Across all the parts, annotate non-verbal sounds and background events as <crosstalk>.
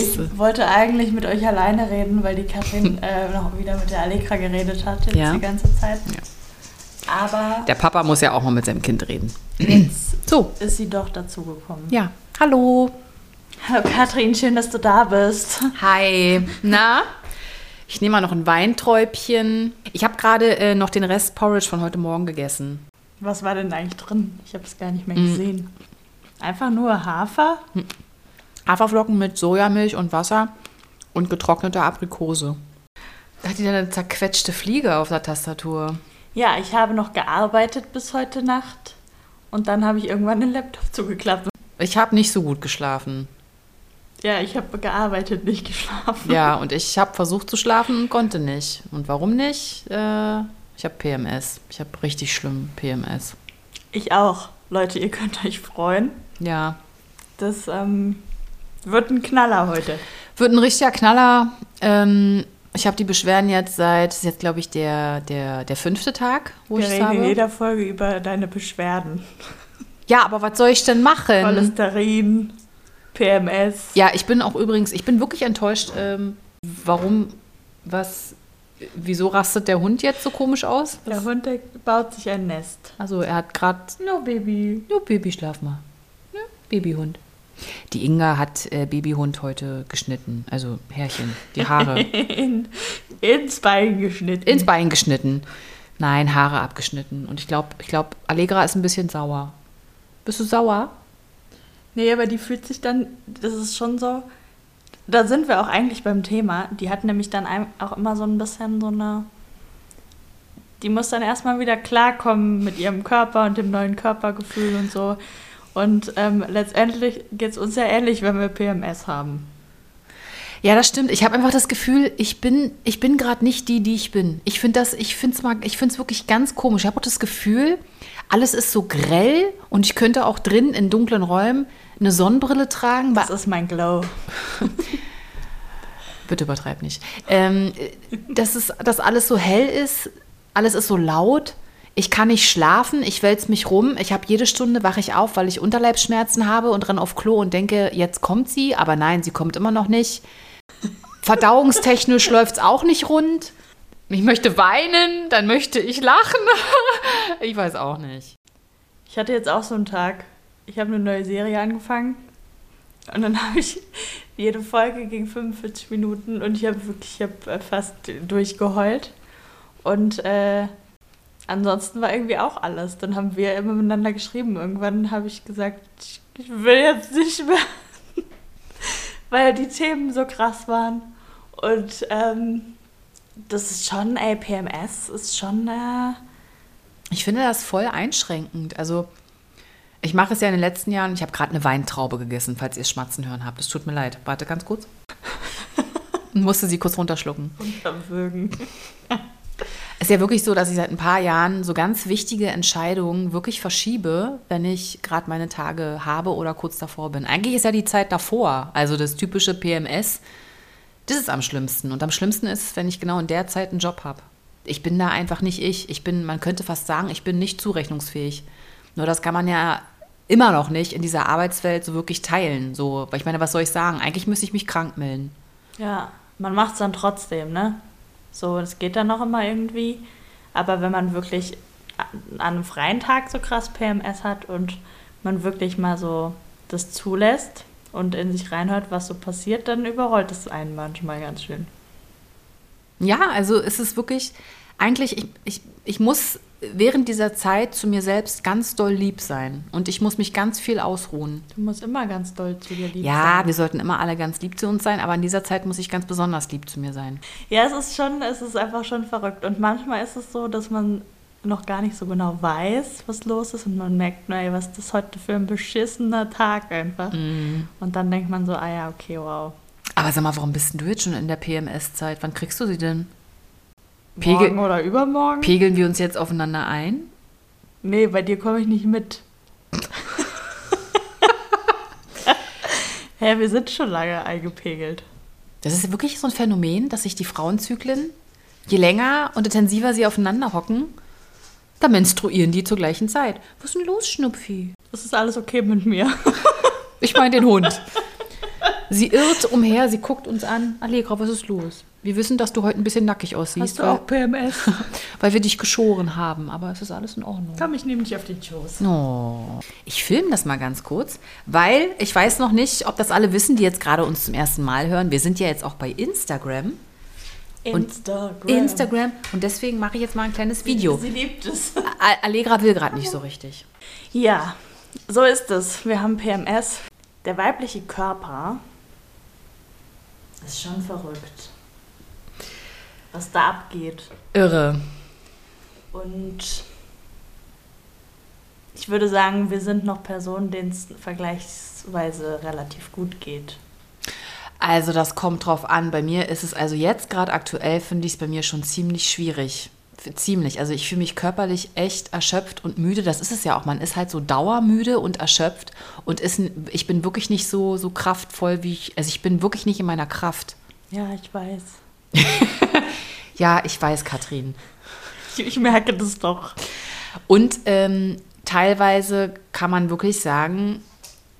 Ich wollte eigentlich mit euch alleine reden, weil die Katrin <laughs> äh, noch wieder mit der Allegra geredet hat jetzt Ja. die ganze Zeit. Ja. Aber Der Papa muss ja auch mal mit seinem Kind reden. jetzt So, ist sie doch dazugekommen. ja. Hallo. Hallo Katrin, schön, dass du da bist. Hi. Na? Ich nehme mal noch ein Weinträubchen. Ich habe gerade äh, noch den Rest Porridge von heute Morgen gegessen. Was war denn eigentlich drin? Ich habe es gar nicht mehr Mm. gesehen. Einfach nur Hafer? Haferflocken mit Sojamilch und Wasser und getrocknete Aprikose. Da hat die dann eine zerquetschte Fliege auf der Tastatur. Ja, ich habe noch gearbeitet bis heute Nacht. Und dann habe ich irgendwann den Laptop zugeklappt. Ich habe nicht so gut geschlafen. Ja, ich habe gearbeitet, nicht geschlafen. Ja, und ich habe versucht zu schlafen und konnte nicht. Und warum nicht? Äh, ich habe PMS. Ich habe richtig schlimm PMS. Ich auch. Leute, ihr könnt euch freuen. Ja. Das ähm, wird ein Knaller heute. Wird ein richtiger Knaller. Ähm, ich habe die Beschwerden jetzt seit, das ist jetzt glaube ich der, der, der fünfte Tag, wo Wir ich reden in jeder Folge über deine Beschwerden. Ja, aber was soll ich denn machen? Cholesterin, PMS. Ja, ich bin auch übrigens, ich bin wirklich enttäuscht. Ähm, warum, was, wieso rastet der Hund jetzt so komisch aus? Der Hund der baut sich ein Nest. Also er hat gerade No, Baby. Ja, Baby, schlaf mal. Ja, Babyhund. Die Inga hat äh, Babyhund heute geschnitten. Also Härchen, die Haare. <laughs> In, ins Bein geschnitten. ins Bein geschnitten. Nein, Haare abgeschnitten. Und ich glaube, ich glaub, Allegra ist ein bisschen sauer. Bist du sauer? Nee, aber die fühlt sich dann, das ist schon so, da sind wir auch eigentlich beim Thema. Die hat nämlich dann auch immer so ein bisschen so eine, die muss dann erstmal wieder klarkommen mit ihrem Körper und dem neuen Körpergefühl und so. Und ähm, letztendlich geht es uns ja ähnlich, wenn wir PMS haben. Ja, das stimmt. Ich habe einfach das Gefühl, ich bin, ich bin gerade nicht die, die ich bin. Ich finde das, ich finde es mal, ich finde es wirklich ganz komisch. Ich habe auch das Gefühl, alles ist so grell und ich könnte auch drin in dunklen Räumen eine Sonnenbrille tragen. Das ist mein Glow. <laughs> Bitte übertreib nicht. Ähm, dass, es, dass alles so hell ist, alles ist so laut. Ich kann nicht schlafen, ich wälze mich rum. Ich habe jede Stunde wache ich auf, weil ich Unterleibsschmerzen habe und renne auf Klo und denke, jetzt kommt sie, aber nein, sie kommt immer noch nicht. Verdauungstechnisch <laughs> läuft es auch nicht rund. Ich möchte weinen, dann möchte ich lachen. <laughs> ich weiß auch nicht. Ich hatte jetzt auch so einen Tag. Ich habe eine neue Serie angefangen und dann <laughs> habe ich jede Folge ging 45 Minuten und ich habe wirklich, ich habe äh, fast durchgeheult. Und äh, ansonsten war irgendwie auch alles. Dann haben wir immer miteinander geschrieben. Irgendwann habe ich gesagt, ich, ich will jetzt nicht mehr, <laughs> weil die Themen so krass waren. Und ähm, das ist schon, ey, PMS ist schon, äh, Ich finde das voll einschränkend. Also, ich mache es ja in den letzten Jahren. Ich habe gerade eine Weintraube gegessen, falls ihr Schmatzen hören habt. Es tut mir leid. Warte ganz kurz. Und <laughs> musste sie kurz runterschlucken. unterwürgen. <laughs> Es ist ja wirklich so, dass ich seit ein paar Jahren so ganz wichtige Entscheidungen wirklich verschiebe, wenn ich gerade meine Tage habe oder kurz davor bin. Eigentlich ist ja die Zeit davor, also das typische PMS, das ist am schlimmsten. Und am schlimmsten ist, wenn ich genau in der Zeit einen Job habe. Ich bin da einfach nicht ich. Ich bin, man könnte fast sagen, ich bin nicht zurechnungsfähig. Nur das kann man ja immer noch nicht in dieser Arbeitswelt so wirklich teilen. So, weil ich meine, was soll ich sagen? Eigentlich müsste ich mich krank melden. Ja, man macht es dann trotzdem, ne? So, das geht dann noch immer irgendwie. Aber wenn man wirklich an einem freien Tag so krass PMS hat und man wirklich mal so das zulässt und in sich reinhört, was so passiert, dann überrollt es einen manchmal ganz schön. Ja, also es ist wirklich, eigentlich, ich, ich, ich muss während dieser Zeit zu mir selbst ganz doll lieb sein. Und ich muss mich ganz viel ausruhen. Du musst immer ganz doll zu dir lieb Ja, sein. wir sollten immer alle ganz lieb zu uns sein, aber in dieser Zeit muss ich ganz besonders lieb zu mir sein. Ja, es ist schon, es ist einfach schon verrückt. Und manchmal ist es so, dass man noch gar nicht so genau weiß, was los ist und man merkt, nur, ey, was ist das heute für ein beschissener Tag einfach. Mhm. Und dann denkt man so, ah ja, okay, wow. Aber sag mal, warum bist denn du jetzt schon in der PMS-Zeit? Wann kriegst du sie denn? Morgen Pegel, oder übermorgen? pegeln wir uns jetzt aufeinander ein? nee, bei dir komme ich nicht mit. <laughs> Hä, wir sind schon lange eingepegelt. Das ist wirklich so ein Phänomen, dass sich die Frauenzyklen, je länger und intensiver sie aufeinander hocken, da menstruieren die zur gleichen Zeit. Was ist denn los, Schnupfi? Das ist alles okay mit mir. Ich meine den Hund. <laughs> Sie irrt umher, sie guckt uns an. Allegra, was ist los? Wir wissen, dass du heute ein bisschen nackig aussiehst. Hast du auch PMS? <laughs> weil wir dich geschoren haben, aber es ist alles in Ordnung. Komm, ich nehme dich auf den Schoß. Oh. Ich filme das mal ganz kurz, weil ich weiß noch nicht, ob das alle wissen, die jetzt gerade uns zum ersten Mal hören. Wir sind ja jetzt auch bei Instagram. Instagram. Instagram. Und deswegen mache ich jetzt mal ein kleines Video. Sie liebt es. Allegra will gerade nicht so richtig. Ja, so ist es. Wir haben PMS. Der weibliche Körper ist schon verrückt. Was da abgeht. Irre. Und ich würde sagen, wir sind noch Personen, denen es vergleichsweise relativ gut geht. Also das kommt drauf an. Bei mir ist es also jetzt gerade aktuell, finde ich es bei mir schon ziemlich schwierig. Ziemlich. Also ich fühle mich körperlich echt erschöpft und müde. Das ist es ja auch. Man ist halt so dauermüde und erschöpft und ist, ich bin wirklich nicht so, so kraftvoll, wie ich, also ich bin wirklich nicht in meiner Kraft. Ja, ich weiß. <laughs> Ja, ich weiß, Katrin. Ich, ich merke das doch. Und ähm, teilweise kann man wirklich sagen,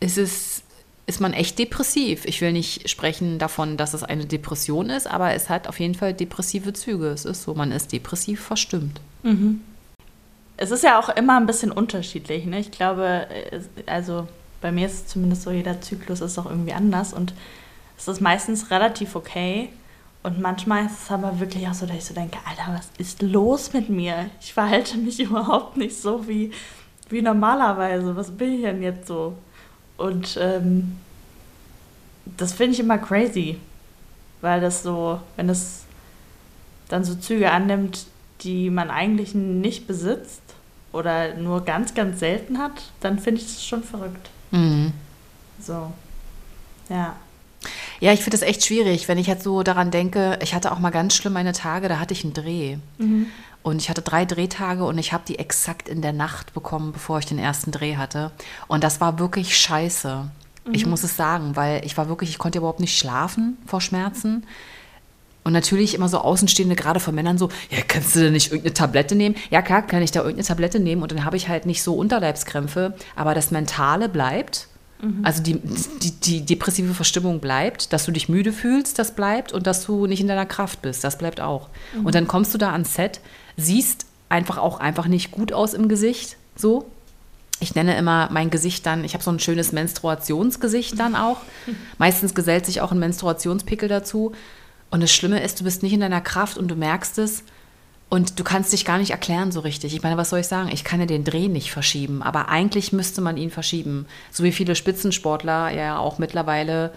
ist es ist man echt depressiv. Ich will nicht sprechen davon, dass es eine Depression ist, aber es hat auf jeden Fall depressive Züge. Es ist so, man ist depressiv verstimmt. Es ist ja auch immer ein bisschen unterschiedlich. Ne? Ich glaube, also bei mir ist es zumindest so, jeder Zyklus ist auch irgendwie anders und es ist meistens relativ okay. Und manchmal ist es aber wirklich auch so, dass ich so denke, Alter, was ist los mit mir? Ich verhalte mich <laughs> überhaupt nicht so wie, wie normalerweise. Was bin ich denn jetzt so? Und ähm, das finde ich immer crazy, weil das so, wenn es dann so Züge annimmt, die man eigentlich nicht besitzt oder nur ganz, ganz selten hat, dann finde ich das schon verrückt. Mhm. So. Ja. Ja, ich finde es echt schwierig, wenn ich jetzt so daran denke, ich hatte auch mal ganz schlimm meine Tage, da hatte ich einen Dreh. Und ich hatte drei Drehtage und ich habe die exakt in der Nacht bekommen, bevor ich den ersten Dreh hatte. Und das war wirklich scheiße. Ich muss es sagen, weil ich war wirklich, ich konnte überhaupt nicht schlafen vor Schmerzen. Und natürlich immer so Außenstehende, gerade von Männern so, ja, kannst du denn nicht irgendeine Tablette nehmen? Ja, klar, kann ich da irgendeine Tablette nehmen und dann habe ich halt nicht so Unterleibskrämpfe, aber das Mentale bleibt. Also die, die, die depressive Verstimmung bleibt, dass du dich müde fühlst, das bleibt und dass du nicht in deiner Kraft bist, das bleibt auch. Und dann kommst du da ans Set, siehst einfach auch einfach nicht gut aus im Gesicht, so. Ich nenne immer mein Gesicht dann, ich habe so ein schönes Menstruationsgesicht dann auch. <laughs> Meistens gesellt sich auch ein Menstruationspickel dazu. Und das Schlimme ist, du bist nicht in deiner Kraft und du merkst es und du kannst dich gar nicht erklären so richtig. Ich meine, was soll ich sagen? Ich kann ja den Dreh nicht verschieben, aber eigentlich müsste man ihn verschieben. So wie viele Spitzensportler ja auch mittlerweile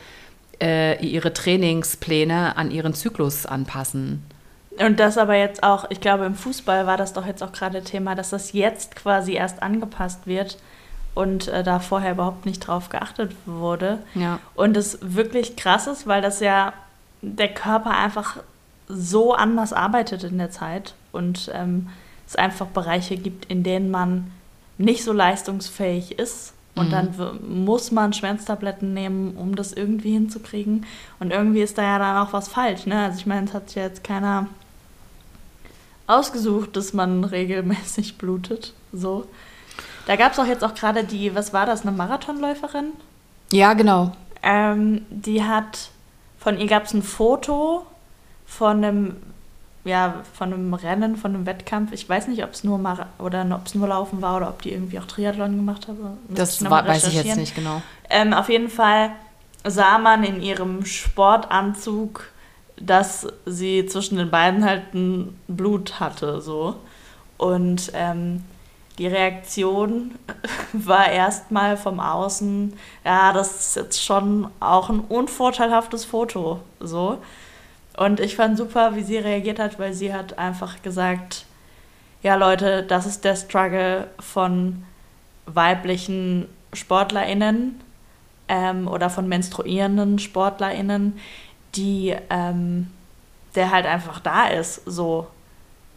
äh, ihre Trainingspläne an ihren Zyklus anpassen. Und das aber jetzt auch, ich glaube, im Fußball war das doch jetzt auch gerade Thema, dass das jetzt quasi erst angepasst wird und äh, da vorher überhaupt nicht drauf geachtet wurde. Ja. Und es wirklich krass ist, weil das ja der Körper einfach so anders arbeitet in der Zeit und ähm, es einfach Bereiche gibt, in denen man nicht so leistungsfähig ist. Und dann w- muss man Schmerztabletten nehmen, um das irgendwie hinzukriegen. Und irgendwie ist da ja dann auch was falsch. Ne? Also ich meine, es hat sich ja jetzt keiner ausgesucht, dass man regelmäßig blutet. So. Da gab es auch jetzt auch gerade die, was war das, eine Marathonläuferin? Ja, genau. Ähm, die hat, von ihr gab es ein Foto von einem, ja, von einem Rennen, von einem Wettkampf. Ich weiß nicht, ob es nur Mara oder ob es nur Laufen war oder ob die irgendwie auch Triathlon gemacht. Müsste Das noch war, weiß ich jetzt nicht genau. Ähm, auf jeden Fall sah man in ihrem Sportanzug, dass sie zwischen den Beinen halt ein Blut hatte, so. Und ähm, die Reaktion <laughs> war erstmal vom Außen, ja, das ist jetzt schon auch ein unvorteilhaftes Foto, so. Und ich fand super, wie sie reagiert hat, weil sie hat einfach gesagt, ja Leute, das ist der Struggle von weiblichen SportlerInnen ähm, oder von menstruierenden SportlerInnen, die ähm, der halt einfach da ist. So,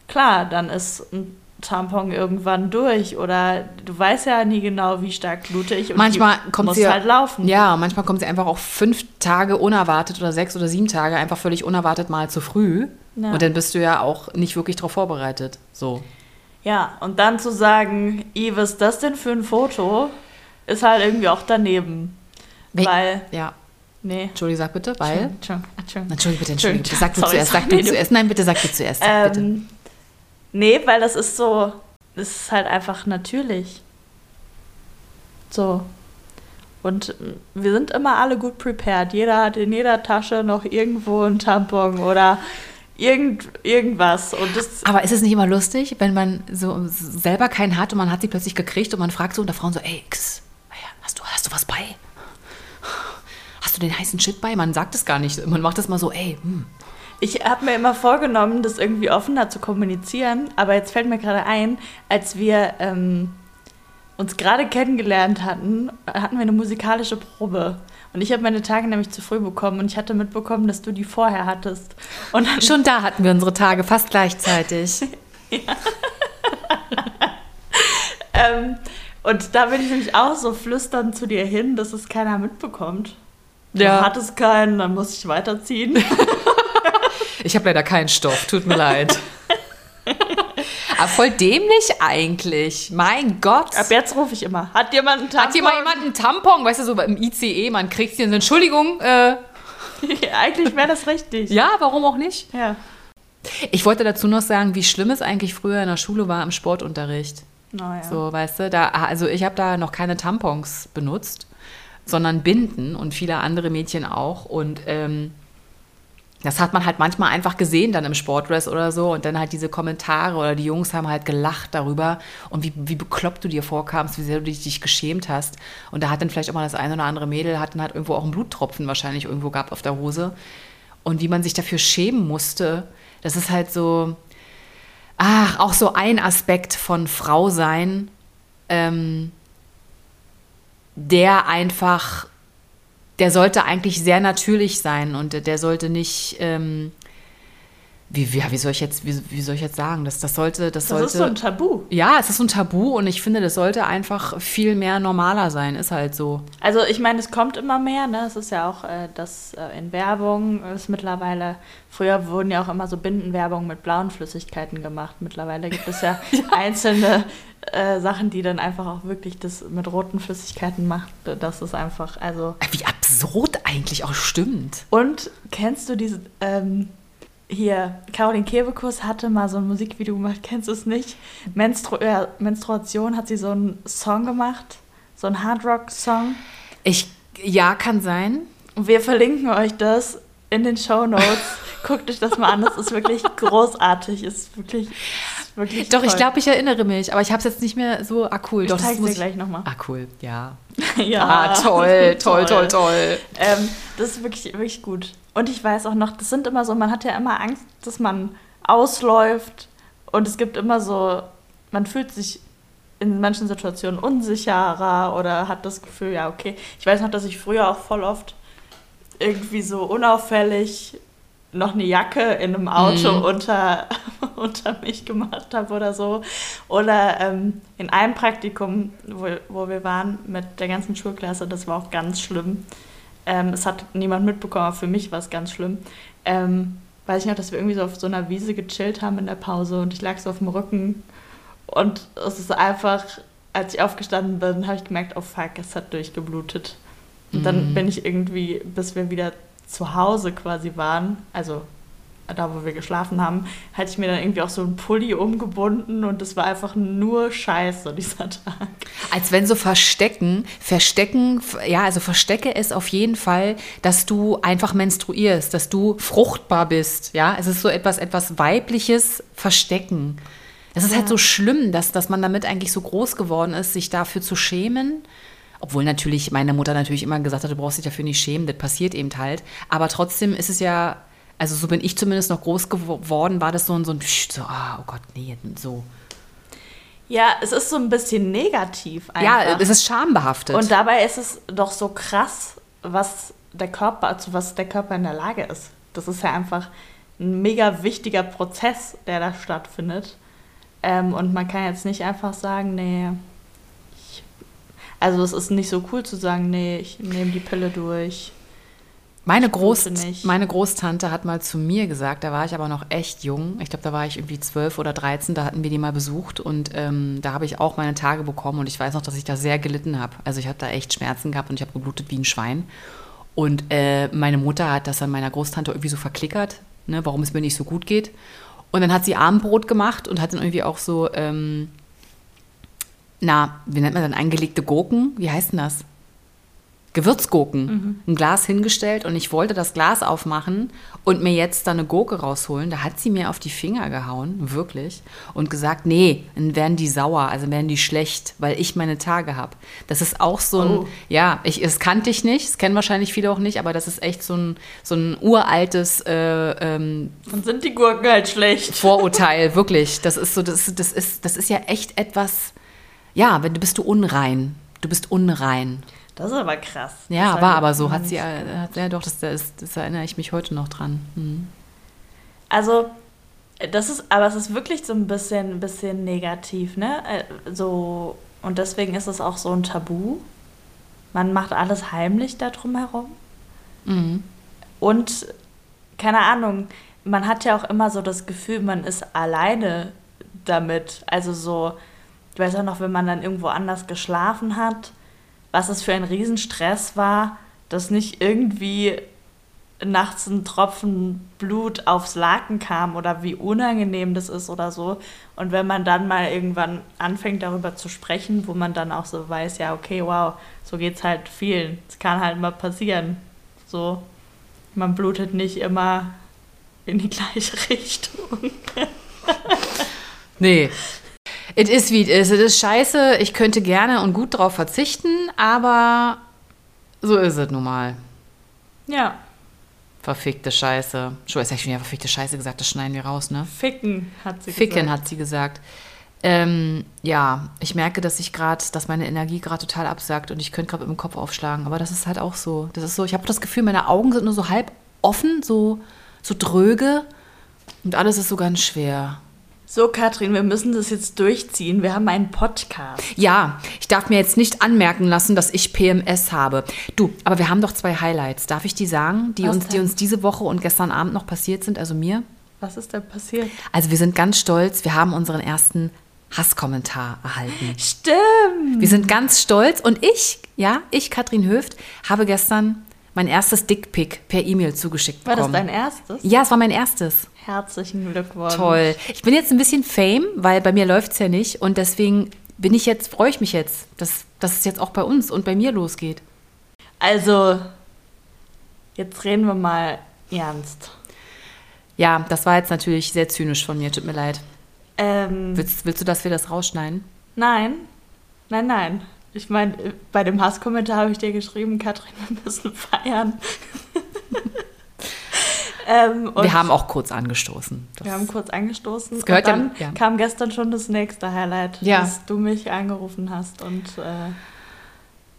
klar, dann ist ein Tampon irgendwann durch oder du weißt ja nie genau, wie stark blute ich und Manchmal kommt muss sie halt laufen. Ja, manchmal kommt sie einfach auch fünf Tage unerwartet oder sechs oder sieben Tage einfach völlig unerwartet mal zu früh. Ja. Und dann bist du ja auch nicht wirklich darauf vorbereitet. So. Ja, und dann zu sagen, I, was ist das denn für ein Foto, ist halt irgendwie auch daneben. Wenn- Weil Ja. Nee. Entschuldigung, sag bitte, weil. Entschuldigung, Entschuldigung. Entschuldigung, bitte, Entschuldigung. Bitte, sag du sorry, zuerst, sag du zuerst. Nein, bitte sag du zuerst. Ähm, bitte. Nee, weil das ist so, das ist halt einfach natürlich. So. Und wir sind immer alle gut prepared. Jeder hat in jeder Tasche noch irgendwo einen Tampon oder irgend, irgendwas. Und das Aber ist es nicht immer lustig, wenn man so selber keinen hat und man hat sie plötzlich gekriegt und man fragt so unter Frauen so, ey, X, hast du, hast du was bei? Hast du den heißen Shit bei? Man sagt es gar nicht. Man macht das mal so, ey, hm. Ich habe mir immer vorgenommen, das irgendwie offener zu kommunizieren, aber jetzt fällt mir gerade ein, als wir ähm, uns gerade kennengelernt hatten, hatten wir eine musikalische Probe. Und ich habe meine Tage nämlich zu früh bekommen und ich hatte mitbekommen, dass du die vorher hattest. Und Schon da hatten wir unsere Tage fast gleichzeitig. <laughs> <laughs> ähm, und da bin ich nämlich auch so flüsternd zu dir hin, dass es keiner mitbekommt. Ja. Du hattest keinen, dann muss ich weiterziehen. <laughs> Ich habe leider keinen Stoff, tut mir leid. <laughs> Aber voll dämlich eigentlich. Mein Gott. Ab jetzt rufe ich immer. Hat jemand einen Tampon? Hat jemand einen Tampon? Weißt du, so im ICE, man kriegt hier eine Entschuldigung. Äh. <laughs> eigentlich wäre das richtig. Ja, warum auch nicht? Ja. Ich wollte dazu noch sagen, wie schlimm es eigentlich früher in der Schule war im Sportunterricht. Oh, ja. So, weißt du, da, also ich habe da noch keine Tampons benutzt, sondern Binden und viele andere Mädchen auch. Und ähm, das hat man halt manchmal einfach gesehen dann im Sportdress oder so und dann halt diese Kommentare oder die Jungs haben halt gelacht darüber und wie, wie bekloppt du dir vorkamst, wie sehr du dich, dich geschämt hast. Und da hat dann vielleicht auch mal das eine oder andere Mädel, hat dann halt irgendwo auch einen Bluttropfen wahrscheinlich irgendwo gehabt auf der Hose. Und wie man sich dafür schämen musste, das ist halt so, ach, auch so ein Aspekt von Frau sein, ähm, der einfach der sollte eigentlich sehr natürlich sein und der sollte nicht, ähm, wie, wie, wie, soll ich jetzt, wie, wie soll ich jetzt sagen? Das, das sollte, das, das sollte. ist so ein Tabu. Ja, es ist so ein Tabu und ich finde, das sollte einfach viel mehr normaler sein, ist halt so. Also ich meine, es kommt immer mehr, ne? Es ist ja auch, äh, das äh, in Werbung ist mittlerweile, früher wurden ja auch immer so Bindenwerbung mit blauen Flüssigkeiten gemacht. Mittlerweile gibt es ja, ja. <laughs> <laughs> einzelne äh, Sachen, die dann einfach auch wirklich das mit roten Flüssigkeiten macht. Das ist einfach, also. Wie absurd eigentlich auch stimmt. Und kennst du diese, ähm, hier, Caroline Kebekus hatte mal so ein Musikvideo gemacht, <laughs> kennst du es nicht? Menstru äh, Menstruation hat sie so einen Song gemacht, so einen Hardrock-Song. Ich, ja, kann sein. Wir verlinken euch das in den Show Notes. <laughs> Guckt euch das mal an, das ist wirklich <laughs> großartig, ist wirklich, ist wirklich Doch, toll. ich glaube, ich erinnere mich, aber ich habe es jetzt nicht mehr so, ah cool. Ich Doch, dir gleich nochmal. Ah cool, ja. ja. Ah, toll, toll, toll, toll. Ähm, das ist wirklich, wirklich gut. Und ich weiß auch noch, das sind immer so, man hat ja immer Angst, dass man ausläuft. Und es gibt immer so, man fühlt sich in manchen Situationen unsicherer oder hat das Gefühl, ja, okay. Ich weiß noch, dass ich früher auch voll oft irgendwie so unauffällig noch eine Jacke in einem Auto mhm. unter, <laughs> unter mich gemacht habe oder so. Oder ähm, in einem Praktikum, wo, wo wir waren mit der ganzen Schulklasse, das war auch ganz schlimm. Ähm, es hat niemand mitbekommen, aber für mich war es ganz schlimm. Ähm, weiß ich noch, dass wir irgendwie so auf so einer Wiese gechillt haben in der Pause und ich lag so auf dem Rücken und es ist einfach, als ich aufgestanden bin, habe ich gemerkt, oh fuck, es hat durchgeblutet. Und dann mhm. bin ich irgendwie, bis wir wieder zu Hause quasi waren, also da wo wir geschlafen haben, hatte ich mir dann irgendwie auch so einen Pulli umgebunden und es war einfach nur Scheiße dieser <laughs> Tag. Als wenn so Verstecken, Verstecken, ja, also verstecke es auf jeden Fall, dass du einfach menstruierst, dass du fruchtbar bist, ja. Es ist so etwas, etwas weibliches Verstecken. Es ist halt ja. halt so schlimm, dass, dass man damit eigentlich so groß geworden ist, sich dafür zu schämen. Obwohl natürlich meine Mutter natürlich immer gesagt hat, du brauchst dich dafür nicht schämen, das passiert eben halt. Aber trotzdem ist es ja also so bin ich zumindest noch groß geworden, war das so ein, so ein, so, ah, oh Gott, nee, so. Ja, es ist so ein bisschen negativ einfach. Ja, es ist schambehaftet. Und dabei ist es doch so krass, was der Körper, also was der Körper in der Lage ist. Das ist ja einfach ein mega wichtiger Prozess, der da stattfindet. Ähm, und man kann jetzt nicht einfach sagen, nee, also es ist nicht so cool zu sagen, nee, ich nehme die Pille durch. Meine, Groß, meine Großtante hat mal zu mir gesagt, da war ich aber noch echt jung. Ich glaube, da war ich irgendwie zwölf oder dreizehn, da hatten wir die mal besucht und ähm, da habe ich auch meine Tage bekommen und ich weiß noch, dass ich da sehr gelitten habe. Also ich habe da echt Schmerzen gehabt und ich habe geblutet wie ein Schwein. Und äh, meine Mutter hat das an meiner Großtante irgendwie so verklickert, ne, warum es mir nicht so gut geht. Und dann hat sie Abendbrot gemacht und hat dann irgendwie auch so, ähm, na, wie nennt man dann, eingelegte Gurken? Wie heißt denn das? Gewürzgurken, ein Glas hingestellt und ich wollte das Glas aufmachen und mir jetzt da eine Gurke rausholen. Da hat sie mir auf die Finger gehauen, wirklich, und gesagt, nee, dann werden die sauer, also werden die schlecht, weil ich meine Tage habe. Das ist auch so ein, Oh. ja, ich, das kannte ich nicht, das kennen wahrscheinlich viele auch nicht, aber das ist echt so ein, so ein uraltes äh, ähm, Dann sind die Gurken halt schlecht. Vorurteil, <laughs> wirklich. Das ist so, das, das ist, das ist ja echt etwas, ja, wenn du bist du unrein. Du bist unrein. Das ist aber krass. Ja, war ich aber so. Hat sie, äh, hat, ja doch, das, das, das erinnere ich mich heute noch dran. Hm. Also, das ist, aber es ist wirklich so ein bisschen, ein bisschen negativ, ne? Äh, So, und deswegen ist es auch so ein Tabu. Man macht alles heimlich da drum herum. Mhm. Und keine Ahnung, man hat ja auch immer so das Gefühl, man ist alleine damit. Also so, ich weiß auch noch, wenn man dann irgendwo anders geschlafen hat, was es für ein Riesenstress war, dass nicht irgendwie nachts ein Tropfen Blut aufs Laken kam oder wie unangenehm das ist oder so. Und wenn man dann mal irgendwann anfängt darüber zu sprechen, wo man dann auch so weiß, ja, okay, wow, so geht's halt vielen. Es kann halt mal passieren. So, man blutet nicht immer in die gleiche <laughs> Richtung. Nee. Es ist wie es ist. Es ist scheiße. Ich könnte gerne und gut drauf verzichten, aber so ist es nun mal. Ja, Verfickte Scheiße. Schon, jetzt habe ich schon wieder verfickte Scheiße gesagt, das schneiden wir raus, ne? ficken, hat sie Ficken, gesagt. hat sie gesagt. Ähm, ja, ich merke, dass ich gerade, dass meine Energie gerade total absackt und ich könnte gerade mit dem Kopf aufschlagen. Aber das ist halt auch so. Das ist so, ich habe das Gefühl, meine Augen sind nur so halb offen, so, so dröge und alles ist so ganz schwer. So, Katrin, wir müssen das jetzt durchziehen. Wir haben einen Podcast. Ja, ich darf mir jetzt nicht anmerken lassen, dass ich PMS habe. Du, aber wir haben doch zwei Highlights. Darf ich die sagen, die Was uns, die uns diese Woche und gestern Abend noch passiert sind, also mir? Was ist denn passiert? Also wir sind ganz stolz, wir haben unseren ersten Hasskommentar erhalten. Stimmt. Wir sind ganz stolz und ich, ja, ich, Katrin Höft, habe gestern mein erstes Dickpick per E-Mail zugeschickt War das bekommen. dein erstes? ja, es war mein erstes. Herzlichen Glückwunsch. Toll. Ich bin jetzt ein bisschen Fame, weil bei mir läuft es ja nicht und deswegen bin ich jetzt, freue ich mich jetzt, dass, dass es jetzt auch bei uns und bei mir losgeht. Also, jetzt reden wir mal ernst. Ja, das war jetzt natürlich sehr zynisch von mir, tut mir leid. Ähm, Willst, willst du, dass wir das rausschneiden? nein, nein, nein. Ich meine, bei dem Hasskommentar habe ich dir geschrieben, Katrin, wir müssen feiern. <laughs> ähm, wir haben auch kurz angestoßen. Das- wir haben kurz angestoßen. Das gehört und ja- dann ja. kam gestern schon das nächste Highlight, Ja. dass du mich angerufen hast und äh,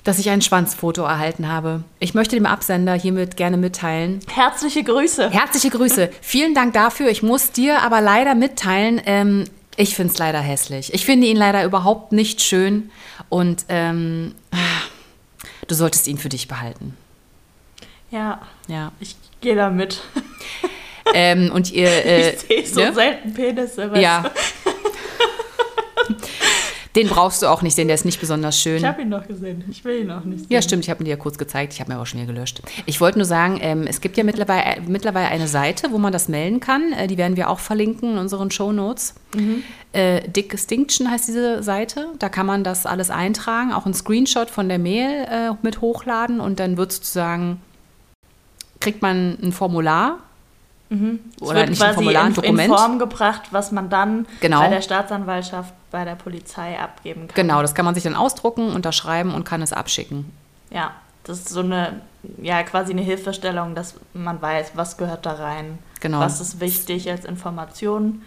dass ich ein Schwanzfoto erhalten habe. Ich möchte dem Absender hiermit gerne mitteilen. herzliche Grüße. Herzliche Grüße. Vielen Dank dafür. Ich muss dir aber leider mitteilen, ähm, ich finde es leider hässlich. Ich finde ihn leider überhaupt nicht schön und ähm, du solltest ihn für dich behalten. Ja, Ja. ich gehe da mit. Ähm, und ihr. <laughs> Äh, ich sehe so ne? selten Penisse. Ja. Den brauchst du auch nicht sehen, der ist nicht besonders schön. Ich habe ihn noch gesehen. Ich will ihn auch nicht sehen. Ja, stimmt, ich habe ihn dir ja kurz gezeigt, ich habe mir aber schon wieder gelöscht. Ich wollte nur sagen, ähm, es gibt ja mittlerweile, äh, mittlerweile eine Seite, wo man das melden kann. Äh, die werden wir auch verlinken in unseren Shownotes. Äh, Dick Extinction heißt diese Seite. Da kann man das alles eintragen, auch einen Screenshot von der Mail äh, mit hochladen und dann wird sozusagen, kriegt man ein Formular. Es Oder wird nicht ein quasi Formular, ein in, Dokument. in Form gebracht, was man dann Genau. bei der Staatsanwaltschaft, bei der Polizei abgeben kann. Genau, das kann man sich dann ausdrucken, unterschreiben und kann es abschicken. Ja, das ist so eine, ja, quasi eine Hilfestellung, dass man weiß, was gehört da rein. Genau. Was ist wichtig als Information.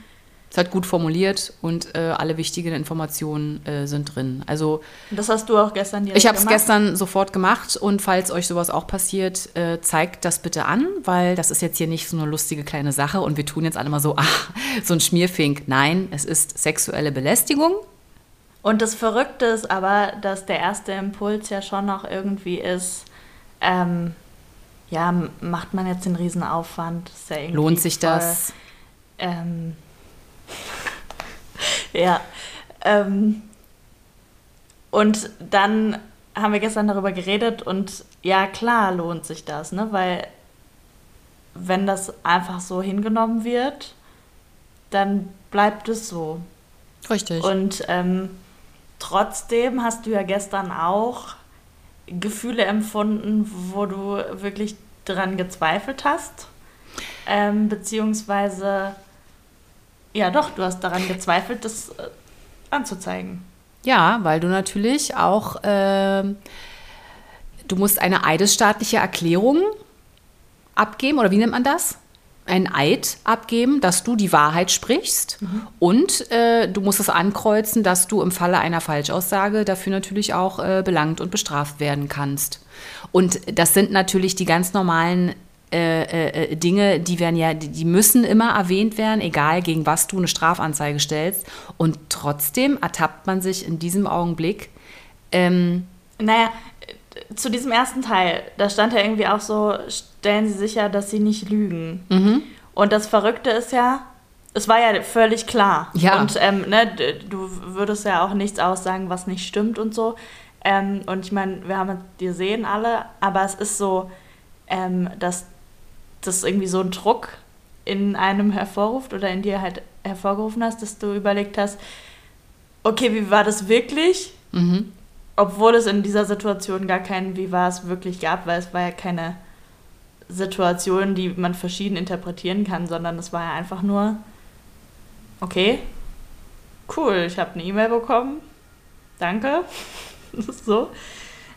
Ist halt gut formuliert und äh, alle wichtigen Informationen äh, sind drin. Also das hast du auch gestern direkt Ich habe es gestern sofort gemacht und falls euch sowas auch passiert, äh, zeigt das bitte an, weil das ist jetzt hier nicht so eine lustige kleine Sache und wir tun jetzt alle mal so, ach, <laughs> so ein Schmierfink. Nein, es ist sexuelle Belästigung. Und das Verrückte ist aber, dass der erste Impuls ja schon noch irgendwie ist, ähm, ja, macht man jetzt den Riesenaufwand? Ist ja Lohnt sich voll, das? Ähm, <laughs> ja. Ähm, und dann haben wir gestern darüber geredet und ja, klar lohnt sich das, ne? Weil wenn das einfach so hingenommen wird, dann bleibt es so. Richtig. Und ähm, trotzdem hast du ja gestern auch Gefühle empfunden, wo du wirklich dran gezweifelt hast. Ähm, beziehungsweise, ja doch, du hast daran gezweifelt, das äh, anzuzeigen. Ja, weil du natürlich auch, äh, du musst eine eidesstaatliche Erklärung abgeben, oder wie nennt man das? Ein Eid abgeben, dass du die Wahrheit sprichst. Mhm. Und äh, du musst es ankreuzen, dass du im Falle einer Falschaussage dafür natürlich auch äh, belangt und bestraft werden kannst. Und das sind natürlich die ganz normalen äh, äh, äh, Dinge, die werden ja, die müssen immer erwähnt werden, egal gegen was du eine Strafanzeige stellst. Und trotzdem ertappt man sich in diesem Augenblick. Ähm, naja, zu diesem ersten Teil, da stand ja irgendwie auch so, stellen Sie sicher, dass Sie nicht lügen. Mhm. Und das Verrückte ist ja, es war ja völlig klar. Ja. Und ähm, ne, du würdest ja auch nichts aussagen, was nicht stimmt und so. Ähm, und ich meine, wir haben die sehen alle, aber es ist so, ähm, dass das irgendwie so einen Druck in einem hervorruft oder in dir halt hervorgerufen hast, dass du überlegt hast, okay, wie war das wirklich? Mhm. Obwohl es in dieser Situation gar keinen Wie war es wirklich gab, weil es war ja keine Situation, die man verschieden interpretieren kann, sondern es war ja einfach nur, okay, cool, ich habe eine E-Mail bekommen, danke, <laughs> so.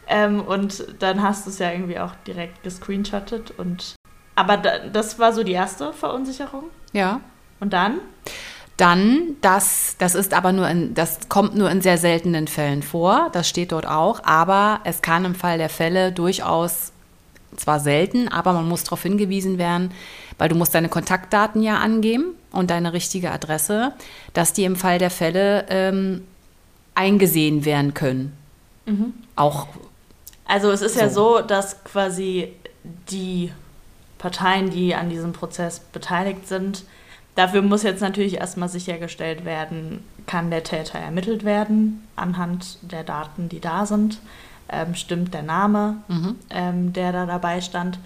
Ähm, und dann hast du es ja irgendwie auch direkt gescreenshottet und aber da, das war so die erste Verunsicherung. Ja. Und dann? Dann, das, das ist aber nur in, das kommt nur in sehr seltenen Fällen vor, das steht dort auch, aber es kann im Fall der Fälle durchaus, zwar selten, aber man muss darauf hingewiesen werden, weil du musst deine Kontaktdaten ja angeben und deine richtige Adresse, dass die im Fall der Fälle ähm, eingesehen werden können. Mhm. Auch. Also es ist so. ja so, dass quasi die Parteien, die an diesem Prozess beteiligt sind. Dafür muss jetzt natürlich erstmal sichergestellt werden, kann der Täter ermittelt werden anhand der Daten, die da sind. Ähm, stimmt der Name, mhm. ähm, der da dabei stand.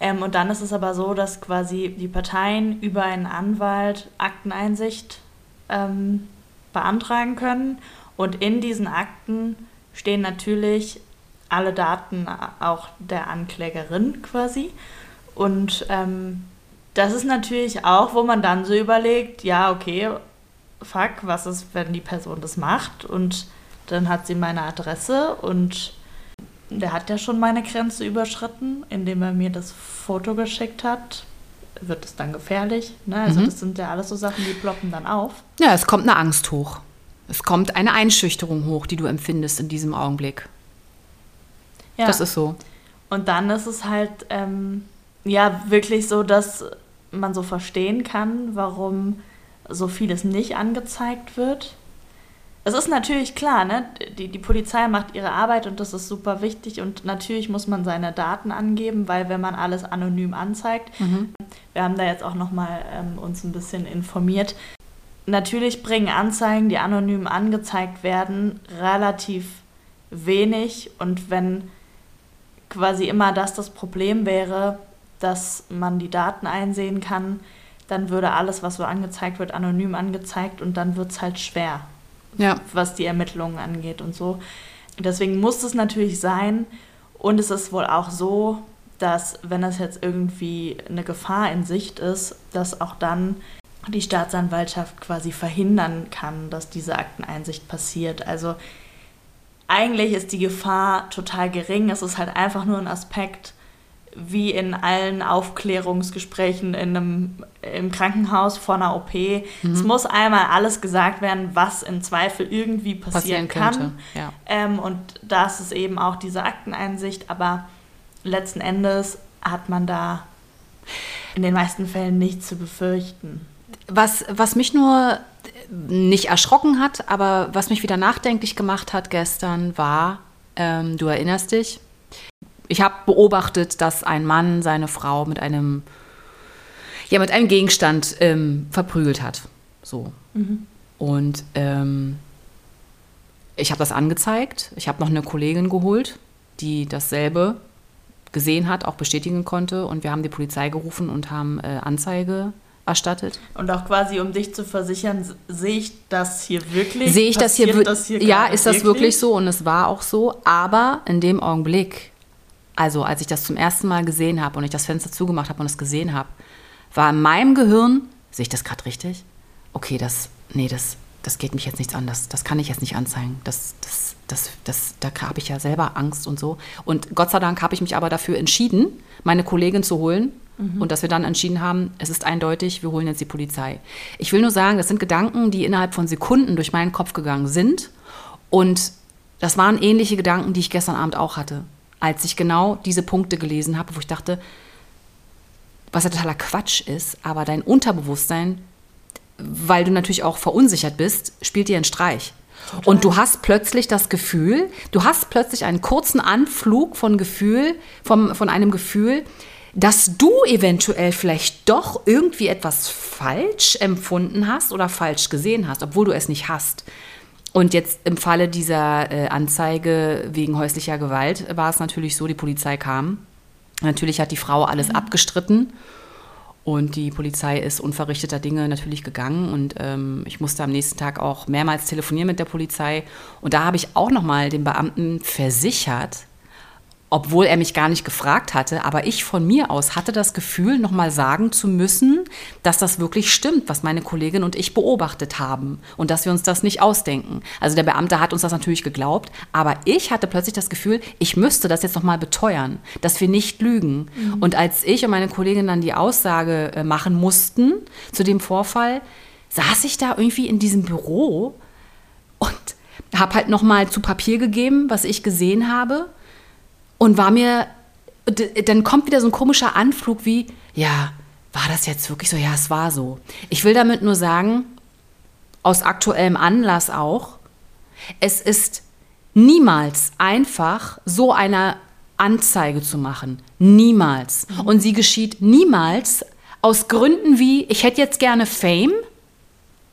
Ähm, und dann ist es aber so, dass quasi die Parteien über einen Anwalt Akteneinsicht ähm, beantragen können. Und in diesen Akten stehen natürlich alle Daten auch der Anklägerin quasi. Und ähm, das ist natürlich auch, wo man dann so überlegt, ja, okay, fuck, was ist, wenn die Person das macht? Und dann hat sie meine Adresse und der hat ja schon meine Grenze überschritten, indem er mir das Foto geschickt hat. Wird es dann gefährlich? Ne? Also mhm. das sind ja alles so Sachen, die ploppen dann auf. Ja, es kommt eine Angst hoch. Es kommt eine Einschüchterung hoch, die du empfindest in diesem Augenblick. Ja. Das ist so. Und dann ist es halt, ähm, ja wirklich so, dass man so verstehen kann, warum so vieles nicht angezeigt wird. Es ist natürlich klar, ne? die, die Polizei macht ihre Arbeit und das ist super wichtig und natürlich muss man seine Daten angeben, weil wenn man alles anonym anzeigt, mhm. wir haben da jetzt auch nochmal ähm, uns ein bisschen informiert, natürlich bringen Anzeigen, die anonym angezeigt werden, relativ wenig und wenn quasi immer das das Problem wäre, dass man die Daten einsehen kann, dann würde alles, was so angezeigt wird, anonym angezeigt und dann wird es halt schwer, ja. was die Ermittlungen angeht und so. Deswegen muss es natürlich sein und es ist wohl auch so, dass wenn das jetzt irgendwie eine Gefahr in Sicht ist, dass auch dann die Staatsanwaltschaft quasi verhindern kann, dass diese Akteneinsicht passiert. Also eigentlich ist die Gefahr total gering. Es ist halt einfach nur ein Aspekt, wie in allen Aufklärungsgesprächen in einem, im Krankenhaus vor einer OP. Mhm. Es muss einmal alles gesagt werden, was im Zweifel irgendwie passieren, passieren kann. Ja. Ähm, und das ist eben auch diese Akteneinsicht. Aber letzten Endes hat man da in den meisten Fällen nichts zu befürchten. Was, was mich nur nicht erschrocken hat, aber was mich wieder nachdenklich gemacht hat gestern, war, ähm, du erinnerst dich, ich habe beobachtet, dass ein Mann seine Frau mit einem, ja, mit einem Gegenstand ähm, verprügelt hat. So. Mhm. Und ähm, ich habe das angezeigt. Ich habe noch eine Kollegin geholt, die dasselbe gesehen hat, auch bestätigen konnte. Und wir haben die Polizei gerufen und haben äh, Anzeige erstattet. Und auch quasi, um dich zu versichern, sehe ich das hier wirklich? Sehe ich das hier, das hier Ja, ist das wirklich? wirklich so und es war auch so. Aber in dem Augenblick, also als ich das zum ersten Mal gesehen habe und ich das Fenster zugemacht habe und es gesehen habe, war in meinem Gehirn, sehe ich das gerade richtig? Okay, das, nee, das, das geht mich jetzt nichts an, das, das kann ich jetzt nicht anzeigen. Das, das, das, das, da habe ich ja selber Angst und so. Und Gott sei Dank habe ich mich aber dafür entschieden, meine Kollegin zu holen Mhm. Und dass wir dann entschieden haben, es ist eindeutig, wir holen jetzt die Polizei. Ich will nur sagen, das sind Gedanken, die innerhalb von Sekunden durch meinen Kopf gegangen sind. Und das waren ähnliche Gedanken, die ich gestern Abend auch hatte, als ich genau diese Punkte gelesen habe, wo ich dachte, was ja totaler Quatsch ist, aber dein Unterbewusstsein, weil du natürlich auch verunsichert bist, spielt dir einen Streich. Total. Und du hast plötzlich das Gefühl, du hast plötzlich einen kurzen Anflug von Gefühl, vom, von einem Gefühl, dass du eventuell vielleicht doch irgendwie etwas falsch empfunden hast oder falsch gesehen hast, obwohl du es nicht hast. Und jetzt im Falle dieser äh, Anzeige wegen häuslicher Gewalt war es natürlich so, die Polizei kam. Natürlich hat die Frau alles mhm. abgestritten und die Polizei ist unverrichteter Dinge natürlich gegangen und ähm, ich musste am nächsten Tag auch mehrmals telefonieren mit der Polizei und da habe ich auch noch mal den Beamten versichert, obwohl er mich gar nicht gefragt hatte, aber ich von mir aus hatte das Gefühl, nochmal sagen zu müssen, dass das wirklich stimmt, was meine Kollegin und ich beobachtet haben und dass wir uns das nicht ausdenken. Also der Beamte hat uns das natürlich geglaubt, aber ich hatte plötzlich das Gefühl, ich müsste das jetzt nochmal beteuern, dass wir nicht lügen. Mhm. Und als ich und meine Kollegin dann die Aussage äh, machen mussten zu dem Vorfall, saß ich da irgendwie in diesem Büro und habe halt nochmal zu Papier gegeben, was ich gesehen habe und war mir, dann kommt wieder so ein komischer Anflug wie, ja, war das jetzt wirklich so? Ja, es war so. Ich will damit nur sagen, aus aktuellem Anlass auch, es ist niemals einfach, so eine Anzeige zu machen. Niemals. Mhm. Und sie geschieht niemals aus Gründen wie, ich hätte jetzt gerne Fame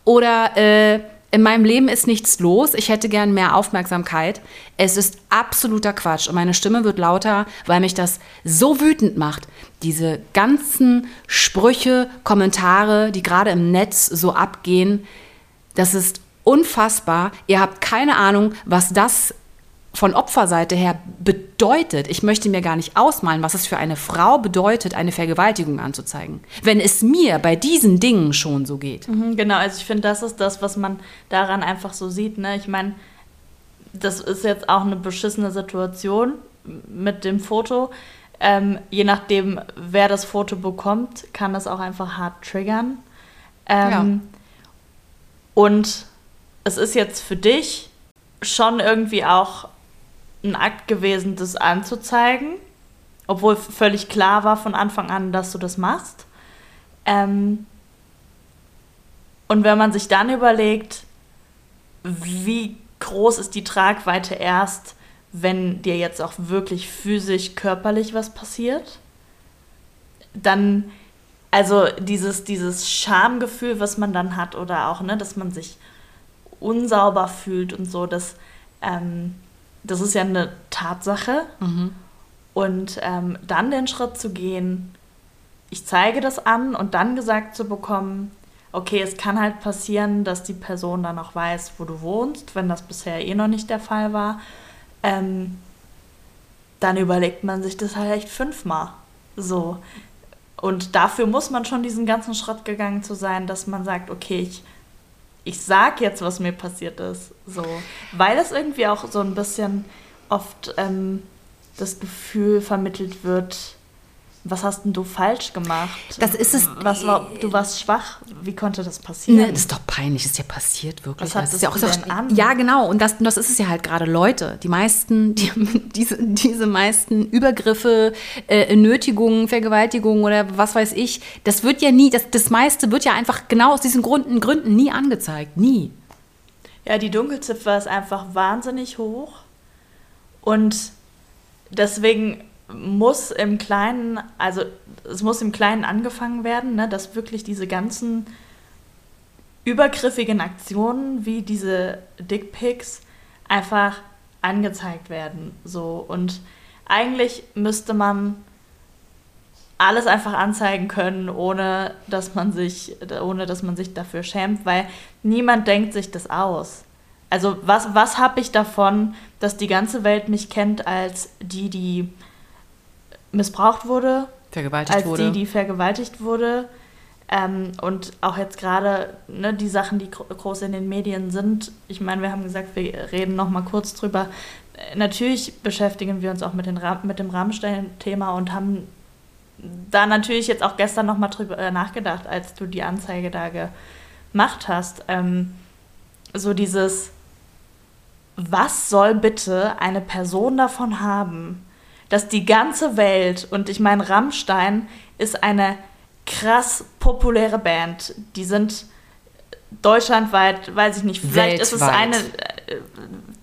oder äh, in meinem Leben ist nichts los, ich hätte gern mehr Aufmerksamkeit. Es ist absoluter Quatsch und meine Stimme wird lauter, weil mich das so wütend macht. Diese ganzen Sprüche, Kommentare, die gerade im Netz so abgehen, das ist unfassbar. Ihr habt keine Ahnung, was das von Opferseite her bedeutet. Ich möchte mir gar nicht ausmalen, was es für eine Frau bedeutet, eine Vergewaltigung anzuzeigen. Wenn es mir bei diesen Dingen schon so geht. Mhm, genau, also ich finde, das ist das, was man daran einfach so sieht. Ne? Ich meine, das ist jetzt auch eine beschissene Situation mit dem Foto. Ähm, je nachdem, wer das Foto bekommt, kann das auch einfach hart triggern. Ähm, ja. Und es ist jetzt für dich schon irgendwie auch ein Akt gewesen, das anzuzeigen, obwohl völlig klar war von Anfang an, dass du das machst. Ähm und wenn man sich dann überlegt, wie groß ist die Tragweite erst, wenn dir jetzt auch wirklich physisch, körperlich was passiert, dann, also dieses, dieses Schamgefühl, was man dann hat, oder auch, ne, dass man sich unsauber fühlt und so, das, ähm, das ist ja eine Tatsache. Mhm. Und ähm, dann den Schritt zu gehen, ich zeige das an und dann gesagt zu bekommen, okay, es kann halt passieren, dass die Person dann auch weiß, wo du wohnst, wenn das bisher eh noch nicht der Fall war. Ähm, dann überlegt man sich das halt echt fünfmal. So. Und dafür muss man schon diesen ganzen Schritt gegangen zu sein, dass man sagt, okay, ich ich sag jetzt, was mir passiert ist. So. Weil es irgendwie auch so ein bisschen oft ähm, das Gefühl vermittelt wird, was hast denn du falsch gemacht? Das ist es. Was war, du warst schwach. Wie konnte das passieren? Ne, das ist doch peinlich. Das ist ja passiert, wirklich. Was hat das, das ja auch denn an? Ja, genau. Und das, das ist es ja halt gerade. Leute, die meisten, die, <laughs> diese, diese meisten Übergriffe, äh, Nötigungen, Vergewaltigungen oder was weiß ich, das wird ja nie, das, das meiste wird ja einfach genau aus diesen Gründen, Gründen nie angezeigt. Nie. Ja, die Dunkelziffer ist einfach wahnsinnig hoch. Und deswegen muss im Kleinen, also es muss im Kleinen angefangen werden, ne, dass wirklich diese ganzen übergriffigen Aktionen wie diese Dickpics einfach angezeigt werden. So. Und eigentlich müsste man alles einfach anzeigen können, ohne dass man sich, ohne dass man sich dafür schämt, weil niemand denkt sich das aus. Also was, was habe ich davon, dass die ganze Welt mich kennt als die, die missbraucht wurde, vergewaltigt als wurde. die, die vergewaltigt wurde. Ähm, und auch jetzt gerade ne, die Sachen, die gro groß in den Medien sind. Ich meine, wir haben gesagt, wir reden noch mal kurz drüber. Äh, natürlich beschäftigen wir uns auch mit, den Ra mit dem Rammstein-Thema und haben da natürlich jetzt auch gestern noch mal drüber äh, nachgedacht, als du die Anzeige da gemacht hast. Ähm, so dieses, was soll bitte eine Person davon haben, dass die ganze Welt, und ich meine, Rammstein ist eine krass populäre Band. Die sind deutschlandweit, weiß ich nicht, vielleicht Weltweit. ist es eine. Äh,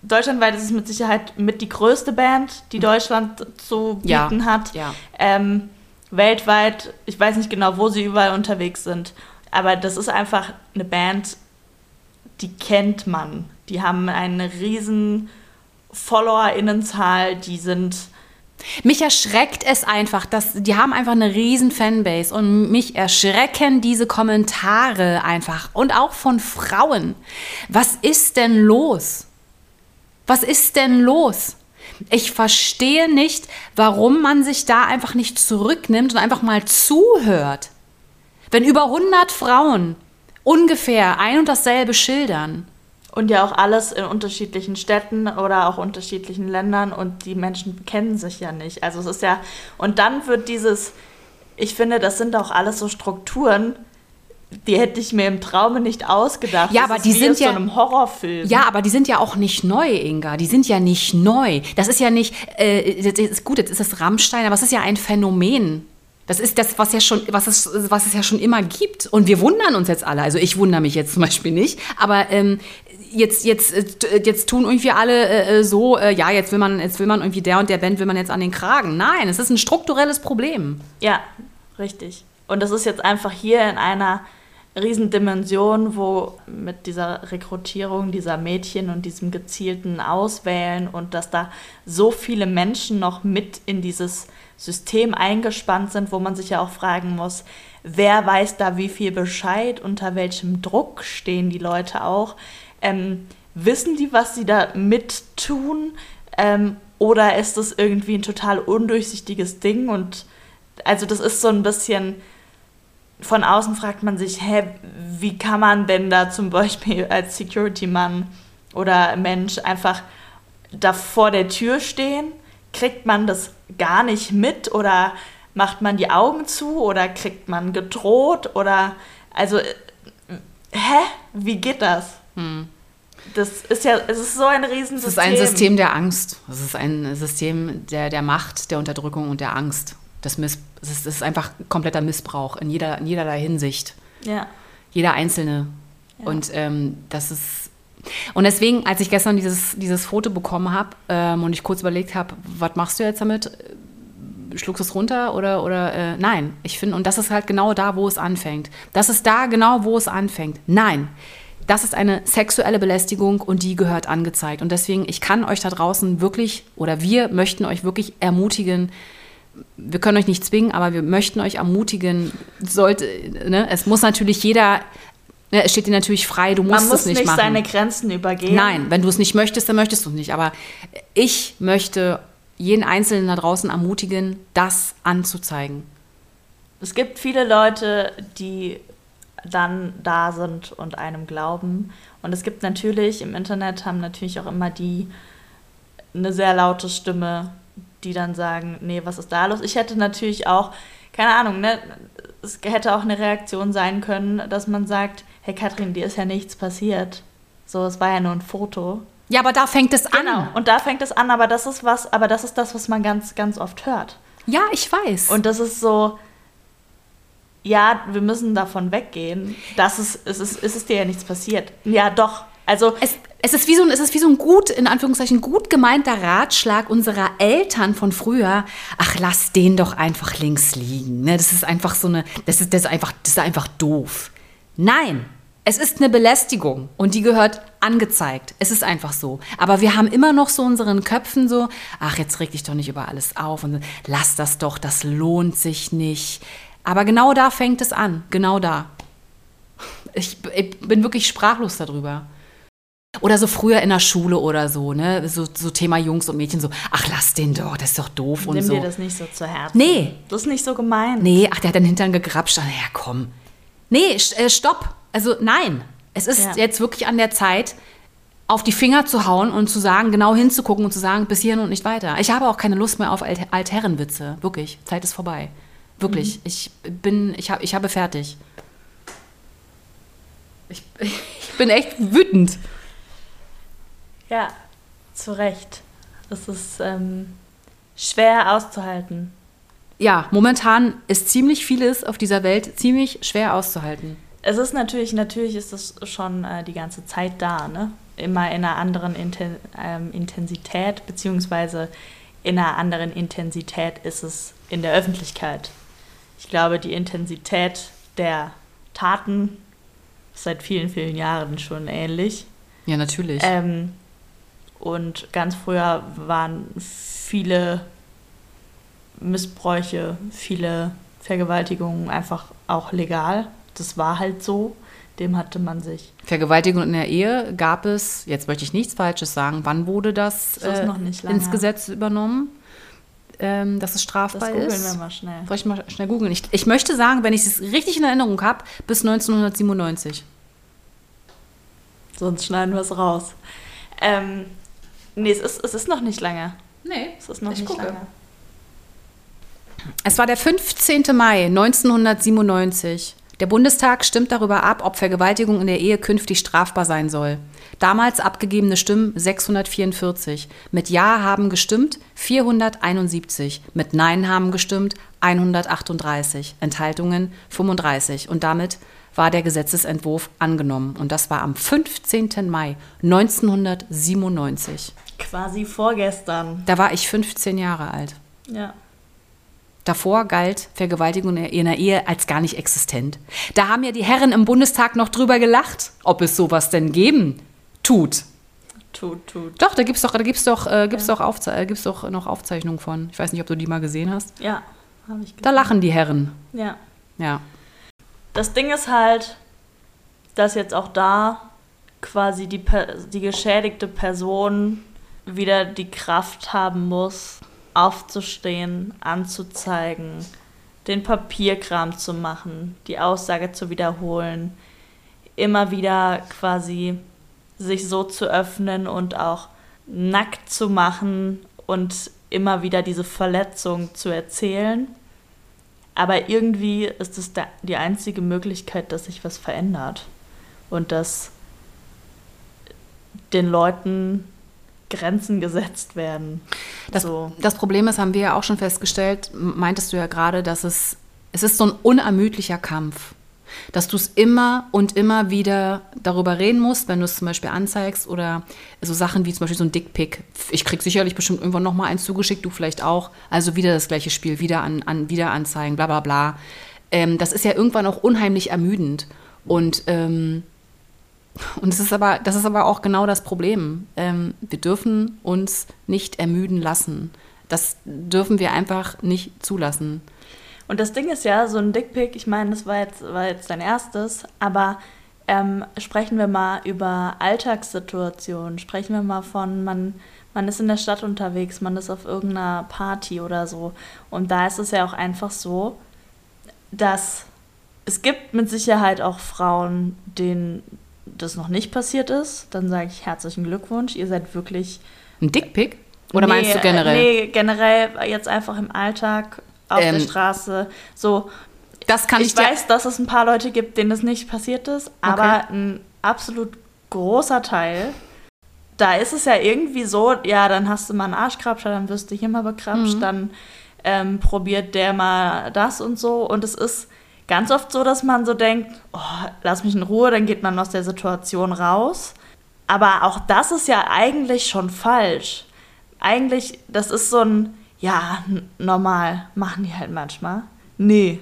deutschlandweit ist es mit Sicherheit mit die größte Band, die Deutschland zu bieten ja, hat. Ja. Ähm, weltweit, ich weiß nicht genau, wo sie überall unterwegs sind, aber das ist einfach eine Band, die kennt man. Die haben eine riesen FollowerInnenzahl, die sind mich erschreckt es einfach, dass die haben einfach eine riesen Fanbase und mich erschrecken diese Kommentare einfach und auch von Frauen. Was ist denn los? Was ist denn los? Ich verstehe nicht, warum man sich da einfach nicht zurücknimmt und einfach mal zuhört. Wenn über 100 Frauen ungefähr ein und dasselbe schildern, und ja auch alles in unterschiedlichen Städten oder auch unterschiedlichen Ländern und die Menschen kennen sich ja nicht. Also es ist ja, und dann wird dieses, ich finde, das sind auch alles so Strukturen, die hätte ich mir im Traume nicht ausgedacht. Ja, das aber die sind ja so einem Horrorfilm. Ja, aber die sind ja auch nicht neu, Inga. Die sind ja nicht neu. Das ist ja nicht. Äh, das ist gut, jetzt ist es Rammstein, aber es ist ja ein Phänomen. Das ist das, was ja schon, was es, was es ja schon immer gibt. Und wir wundern uns jetzt alle. Also ich wundere mich jetzt zum Beispiel nicht. Aber ähm, jetzt, jetzt, äh, jetzt tun irgendwie alle äh, äh, so, äh, ja, jetzt will man, jetzt will man irgendwie der und der Band will man jetzt an den Kragen. Nein, es ist ein strukturelles Problem. Ja, richtig. Und das ist jetzt einfach hier in einer Riesendimension, wo mit dieser Rekrutierung dieser Mädchen und diesem gezielten Auswählen und dass da so viele Menschen noch mit in dieses System eingespannt sind, wo man sich ja auch fragen muss, wer weiß da wie viel Bescheid, unter welchem Druck stehen die Leute auch. Ähm, wissen die, was sie da mittun? Ähm, oder ist das irgendwie ein total undurchsichtiges Ding? Und also das ist so ein bisschen, von außen fragt man sich, hä, wie kann man denn da zum Beispiel <laughs> als Security-Mann oder Mensch einfach da vor der Tür stehen? Kriegt man das gar nicht mit oder macht man die Augen zu oder kriegt man gedroht oder also äh, hä, wie geht das? Hm. Das ist ja, es ist so ein Riesensystem. Es ist ein System der Angst. Es ist ein System der, der Macht, der Unterdrückung und der Angst. Das, Miss, es ist, ist einfach kompletter Missbrauch in, jeder, in jederlei Hinsicht. Ja. Jeder Einzelne. Ja. Und ähm, das ist. Und deswegen, als ich gestern dieses, dieses Foto bekommen habe ähm, und ich kurz überlegt habe, was machst du jetzt damit? schluckst es runter oder, oder äh, nein. Ich finde, und das ist halt genau da, wo es anfängt. Das ist da genau, wo es anfängt. Nein das ist eine sexuelle Belästigung und die gehört angezeigt. Und deswegen, ich kann euch da draußen wirklich oder wir möchten euch wirklich ermutigen, wir können euch nicht zwingen, aber wir möchten euch ermutigen, sollte, ne, es muss natürlich jeder ne, es steht dir natürlich frei, du musst es nicht, nicht machen. Man muss nicht seine Grenzen übergehen. Nein, wenn du es nicht möchtest, dann möchtest du es nicht. Aber ich möchte jeden Einzelnen da draußen ermutigen, das anzuzeigen. Es gibt viele Leute, die dann da sind und einem glauben. Und es gibt natürlich, im Internet haben natürlich auch immer die eine sehr laute Stimme, die dann sagen, nee, was ist da los? Ich hätte natürlich auch, keine Ahnung, ne, es hätte auch eine Reaktion sein können, dass man sagt, hey Katrin, dir ist ja nichts passiert. So, es war ja nur ein Foto. Ja, aber da fängt es an. Genau, und da fängt es an, aber das ist was, aber das ist das, was man ganz, ganz oft hört. Ja, ich weiß. Und das ist so, ja, wir müssen davon weggehen, dass es, es ist, es ist dir ja nichts passiert. Ja, doch. Also es, es, ist wie so ein, es ist wie so ein gut, in Anführungszeichen, gut gemeinter Ratschlag unserer Eltern von früher. Ach, lass den doch einfach links liegen. Ne? Das ist einfach so eine, das ist, das ist einfach, das ist einfach doof. Nein, Es ist eine Belästigung und die gehört angezeigt. Es ist einfach so. Aber wir haben immer noch so unseren Köpfen so, ach, jetzt reg dich doch nicht über alles auf und lass das doch, das lohnt sich nicht. Aber genau da fängt es an, genau da. Ich, ich bin wirklich sprachlos darüber. Oder so früher in der Schule oder so, ne? So, so Thema Jungs und Mädchen, so, ach, lass den doch, das ist doch doof Nimm und so. dir das nicht so zu Herzen. Nee. Das ist nicht so gemein. Nee, ach, der hat den Hintern gegrapscht. Ach, ja, komm. Nee, äh, stopp. Also nein. Es ist Ja. jetzt wirklich an der Zeit, auf die Finger zu hauen und zu sagen, genau hinzugucken und zu sagen, bis hierhin und nicht weiter. Ich habe auch keine Lust mehr auf Alt Altherrenwitze. Wirklich. Zeit ist vorbei. Wirklich. Ich bin, ich, hab, ich habe fertig. Ich, <laughs> ich bin echt wütend. Ja, zu Recht. Das ist ähm, schwer auszuhalten. Ja, momentan ist ziemlich vieles auf dieser Welt ziemlich schwer auszuhalten. Es ist natürlich, natürlich ist es schon äh, die ganze Zeit da, ne? Immer in einer anderen Inten ähm, Intensität, beziehungsweise in einer anderen Intensität ist es in der Öffentlichkeit. Ich glaube, die Intensität der Taten ist seit vielen, vielen Jahren schon ähnlich. Ja, natürlich. Ähm, und ganz früher waren viele Missbräuche, viele Vergewaltigungen einfach auch legal. Das war halt so. Dem hatte man sich. Vergewaltigung in der Ehe gab es, jetzt möchte ich nichts Falsches sagen, wann wurde das, Das äh, noch nicht lange. ins Gesetz übernommen, ähm, dass es Das strafbar googeln ist? wir mal schnell. Soll ich mal schnell googeln? Ich, ich möchte sagen, wenn ich es richtig in Erinnerung habe, bis 1997. Sonst schneiden wir es raus. Ähm, nee, es ist, es ist noch nicht lange. Nee, Es ist noch Ich nicht gucke. lange. Es war der 15. Mai 1997. Der Bundestag stimmt darüber ab, ob Vergewaltigung in der Ehe künftig strafbar sein soll. Damals abgegebene Stimmen 644. Mit Ja haben gestimmt 471. Mit Nein haben gestimmt 138. Enthaltungen 35. Und damit war der Gesetzesentwurf angenommen. Und das war am 15. Mai 1997. Quasi vorgestern. Da war ich 15 Jahre alt. Ja. Davor galt Vergewaltigung in der Ehe als gar nicht existent. Da haben ja die Herren im Bundestag noch drüber gelacht, ob es sowas denn geben tut. Tut, tut. Doch, da gibt's doch, da gibt's doch, äh, gibt's doch, Aufze äh, gibt's doch noch Aufzeichnungen von. Ich weiß nicht, ob du die mal gesehen hast. Ja, habe ich Da gesehen. lachen die Herren. Ja. Ja. Das Ding ist halt, dass jetzt auch da quasi die, Per- die geschädigte Person wieder die Kraft haben muss, aufzustehen, anzuzeigen, den Papierkram zu machen, die Aussage zu wiederholen, immer wieder quasi sich so zu öffnen und auch nackt zu machen und immer wieder diese Verletzung zu erzählen. Aber irgendwie ist es die einzige Möglichkeit, dass sich was verändert und dass den Leuten Grenzen gesetzt werden. Das, so. das Problem ist, haben wir ja auch schon festgestellt, meintest du ja gerade, dass es, es ist so ein unermüdlicher Kampf. Dass du es immer und immer wieder darüber reden musst, wenn du es zum Beispiel anzeigst oder so Sachen wie zum Beispiel so ein Dickpick. Ich krieg sicherlich bestimmt irgendwann noch mal eins zugeschickt, du vielleicht auch. Also wieder das gleiche Spiel, wieder an, an wieder anzeigen, bla bla bla. Ähm, das ist ja irgendwann auch unheimlich ermüdend. Und ähm, und das ist aber, das ist aber auch genau das Problem. Ähm, wir dürfen uns nicht ermüden lassen. Das dürfen wir einfach nicht zulassen. Und das Ding ist ja, so ein Dickpick, ich meine, das war jetzt, war jetzt dein erstes, aber ähm, sprechen wir mal über Alltagssituationen. Sprechen wir mal von, man, man ist in der Stadt unterwegs, man ist auf irgendeiner Party oder so. Und da ist es ja auch einfach so, dass es gibt mit Sicherheit auch Frauen, denen das noch nicht passiert ist. Dann sage ich herzlichen Glückwunsch, ihr seid wirklich Ein Dickpick? Oder Nee, meinst du generell? Nee, generell jetzt einfach im Alltag, auf Ähm, der Straße. So, Das kann ich, ich weiß, dass es ein paar Leute gibt, denen das nicht passiert ist, aber ein absolut großer Teil. Da ist es ja irgendwie so, ja, dann hast du mal einen Arschkrabscher, dann wirst du hier mal bekrapscht, Mhm. dann ähm, probiert der mal das und so. Und es ist ganz oft so, dass man so denkt, oh, lass mich in Ruhe, dann geht man aus der Situation raus. Aber auch das ist ja eigentlich schon falsch. Eigentlich, das ist so ein, ja, normal, machen die halt manchmal. Nee.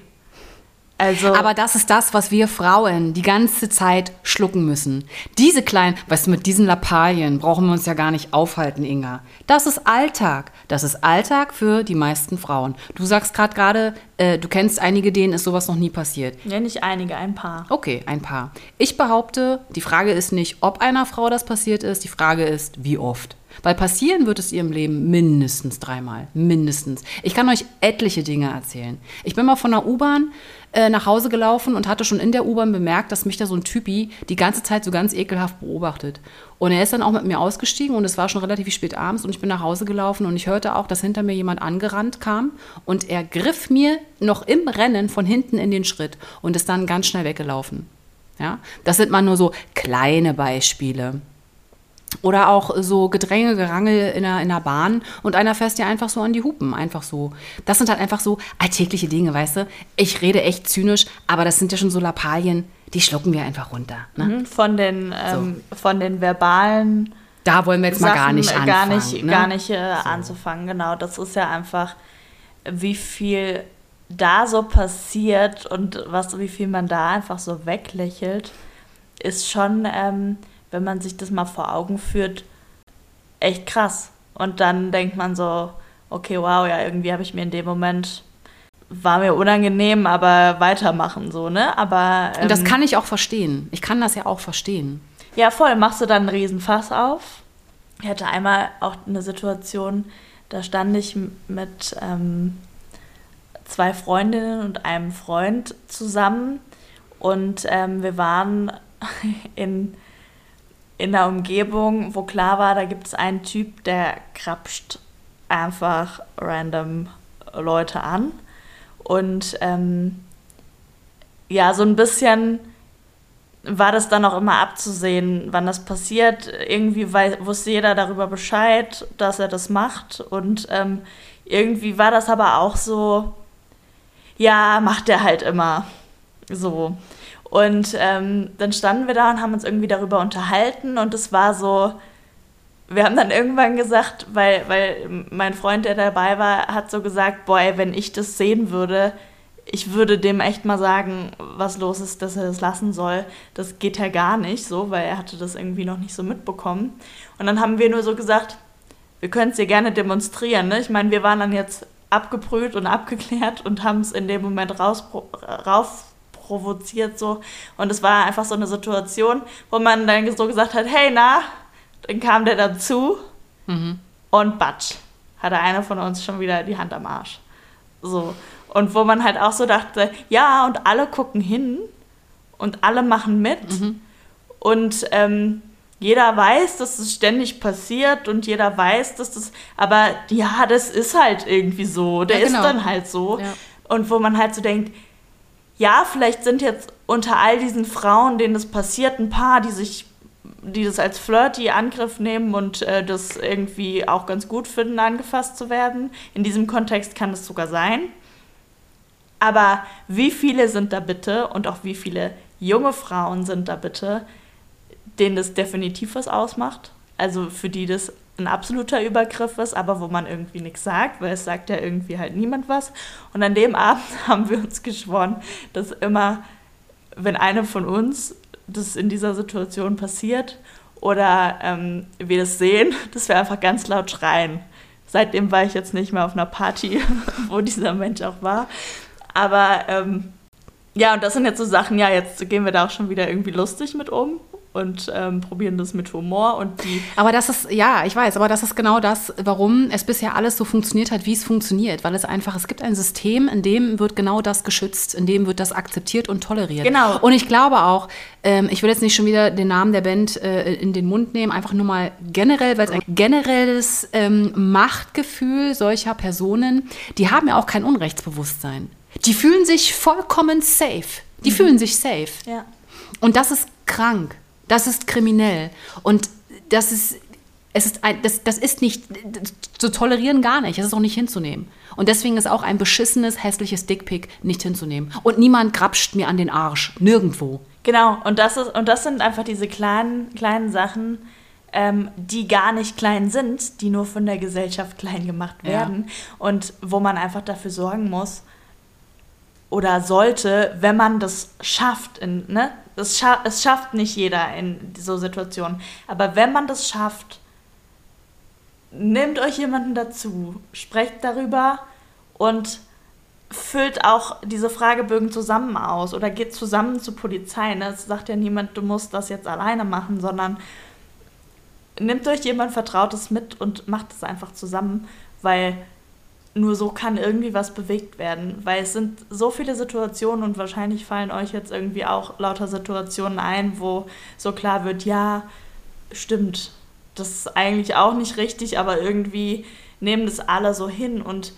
Also, Aber das ist das, was wir Frauen die ganze Zeit schlucken müssen. Diese kleinen, weißt du, mit diesen Lappalien brauchen wir uns ja gar nicht aufhalten, Inga. Das ist Alltag. Das ist Alltag für die meisten Frauen. Du sagst gerade gerade, äh, du kennst einige, denen ist sowas noch nie passiert. ja, nicht einige, ein paar. Okay, ein paar. Ich behaupte, die Frage ist nicht, ob einer Frau das passiert ist, die Frage ist, wie oft. Weil passieren wird es ihr im Leben mindestens dreimal. Mindestens. Ich kann euch etliche Dinge erzählen. Ich bin mal von der U-Bahn äh, nach Hause gelaufen und hatte schon in der U-Bahn bemerkt, dass mich da so ein Typi die ganze Zeit so ganz ekelhaft beobachtet. Und er ist dann auch mit mir ausgestiegen und es war schon relativ spät abends und ich bin nach Hause gelaufen und ich hörte auch, dass hinter mir jemand angerannt kam und er griff mir noch im Rennen von hinten in den Schritt und ist dann ganz schnell weggelaufen. Ja, das sind mal nur so kleine Beispiele. Oder auch so Gedränge, Gerangel in der, in der Bahn und einer fässt dir einfach so an die Hupen. Einfach so. Das sind halt einfach so alltägliche Dinge, weißt du? Ich rede echt zynisch, aber das sind ja schon so Lappalien, die schlucken wir einfach runter. Ne? Mhm, Von den, ähm, von den verbalen Da wollen wir jetzt mal gar Sachen, nicht äh, anfangen. gar nicht, ne? gar nicht äh, anzufangen. Genau, das ist ja einfach, wie viel da so passiert und was, wie viel man da einfach so weglächelt, ist schon, ähm, wenn man sich das mal vor Augen führt, echt krass. Und dann denkt man so, okay, wow, ja, irgendwie habe ich mir in dem Moment war mir unangenehm, aber weitermachen so, ne? Aber Und das ähm, kann ich auch verstehen. Ich kann das ja auch verstehen. ja, voll. Machst du dann einen Riesenfass auf? Ich hatte einmal auch eine Situation, da stand ich mit ähm, zwei Freundinnen und einem Freund zusammen und ähm, wir waren <laughs> in, in einer Umgebung, wo klar war, da gibt es einen Typ, der krapscht einfach random Leute an. Und ähm, ja, so ein bisschen war das dann auch immer abzusehen, wann das passiert. Irgendwie wei- wusste jeder darüber Bescheid, dass er das macht. Und ähm, irgendwie war das aber auch so, ja, macht er halt immer so. Und ähm, dann standen wir da und haben uns irgendwie darüber unterhalten und es war so, wir haben dann irgendwann gesagt, weil, weil mein Freund, der dabei war, hat so gesagt, boah, ey, wenn ich das sehen würde, ich würde dem echt mal sagen, was los ist, dass er das lassen soll. Das geht ja gar nicht so, weil er hatte das irgendwie noch nicht so mitbekommen. Und dann haben wir nur so gesagt, wir können es dir gerne demonstrieren. Ne? Ich meine, wir waren dann jetzt abgebrüht und abgeklärt und haben es in dem Moment raus, rauf provoziert so. Und es war einfach so eine Situation, wo man dann so gesagt hat, hey, na, dann kam der dazu und batsch, hatte einer von uns schon wieder die Hand am Arsch. So. Und wo man halt auch so dachte, ja, und alle gucken hin und alle machen mit. Und ähm, jeder weiß, dass es ständig passiert und jeder weiß, dass das, aber ja, das ist halt irgendwie so. Der Ja, genau. ist dann halt so. Ja. Und wo man halt so denkt, ja, vielleicht sind jetzt unter all diesen Frauen, denen das passiert, ein paar, die sich, die das als flirty Angriff nehmen und äh, das irgendwie auch ganz gut finden, angefasst zu werden. In diesem Kontext kann es sogar sein. Aber wie viele sind da bitte und auch wie viele junge Frauen sind da bitte, denen das definitiv was ausmacht? Also für die das ein absoluter Übergriff ist, aber wo man irgendwie nichts sagt, weil es sagt ja irgendwie halt niemand was. Und an dem Abend <laughs> haben wir uns geschworen, dass immer, wenn eine von uns das in dieser Situation passiert oder ähm, wir das sehen, <laughs> dass wir einfach ganz laut schreien. Seitdem war ich jetzt nicht mehr auf einer Party, <laughs> wo dieser Mensch auch war. Aber ähm, ja, und das sind jetzt so Sachen, ja, jetzt gehen wir da auch schon wieder irgendwie lustig mit um und ähm, probieren das mit Humor und die Aber das ist, ja, ich weiß, aber das ist genau das, warum es bisher alles so funktioniert hat, wie es funktioniert. Weil es einfach, es gibt ein System, in dem wird genau das geschützt, in dem wird das akzeptiert und toleriert. Genau. Und ich glaube auch, ähm, ich will jetzt nicht schon wieder den Namen der Band äh, in den Mund nehmen, einfach nur mal generell, weil es ein generelles ähm, Machtgefühl solcher Personen, die haben ja auch kein Unrechtsbewusstsein. Die fühlen sich vollkommen safe. Die fühlen sich safe. ja. Und das ist krank. Das ist kriminell. Und das ist, es ist ein, das, das ist nicht zu tolerieren gar nicht. Es ist auch nicht hinzunehmen. Und deswegen ist auch ein beschissenes, hässliches Dickpick nicht hinzunehmen. Und niemand grapscht mir an den Arsch. Nirgendwo. Genau, und das, ist, und das sind einfach diese kleinen, kleinen Sachen, ähm, die gar nicht klein sind, die nur von der Gesellschaft klein gemacht Ja. werden und wo man einfach dafür sorgen muss, oder sollte, wenn man das schafft. In, ne? Es, scha es schafft nicht jeder in so Situationen. Aber wenn man das schafft, nehmt euch jemanden dazu, sprecht darüber und füllt auch diese Fragebögen zusammen aus oder geht zusammen zur Polizei. Ne? Es sagt ja niemand, du musst das jetzt alleine machen, sondern nimmt euch jemand Vertrautes mit und macht es einfach zusammen, weil nur so kann irgendwie was bewegt werden. Weil es sind so viele Situationen und wahrscheinlich fallen euch jetzt irgendwie auch lauter Situationen ein, wo so klar wird, ja, stimmt, das ist eigentlich auch nicht richtig, aber irgendwie nehmen das alle so hin und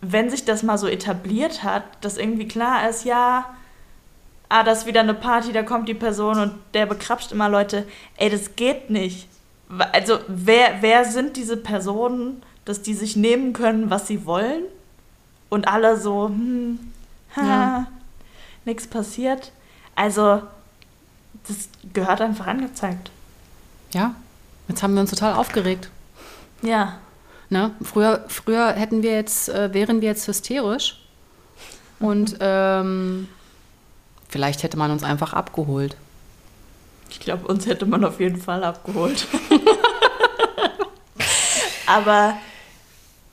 wenn sich das mal so etabliert hat, dass irgendwie klar ist, ja, ah, das ist wieder eine Party, da kommt die Person und der bekrapscht immer Leute, ey, das geht nicht. Also, wer, wer sind diese Personen, dass die sich nehmen können, was sie wollen? Und alle so, hm, ha, ja. nichts passiert. Also, das gehört einfach angezeigt. Ja, jetzt haben wir uns total aufgeregt. Ja. Ne? Früher, früher hätten wir jetzt, äh, wären wir jetzt hysterisch und <laughs> ähm, vielleicht hätte man uns einfach abgeholt. Ich glaube, uns hätte man auf jeden Fall abgeholt. <laughs> Aber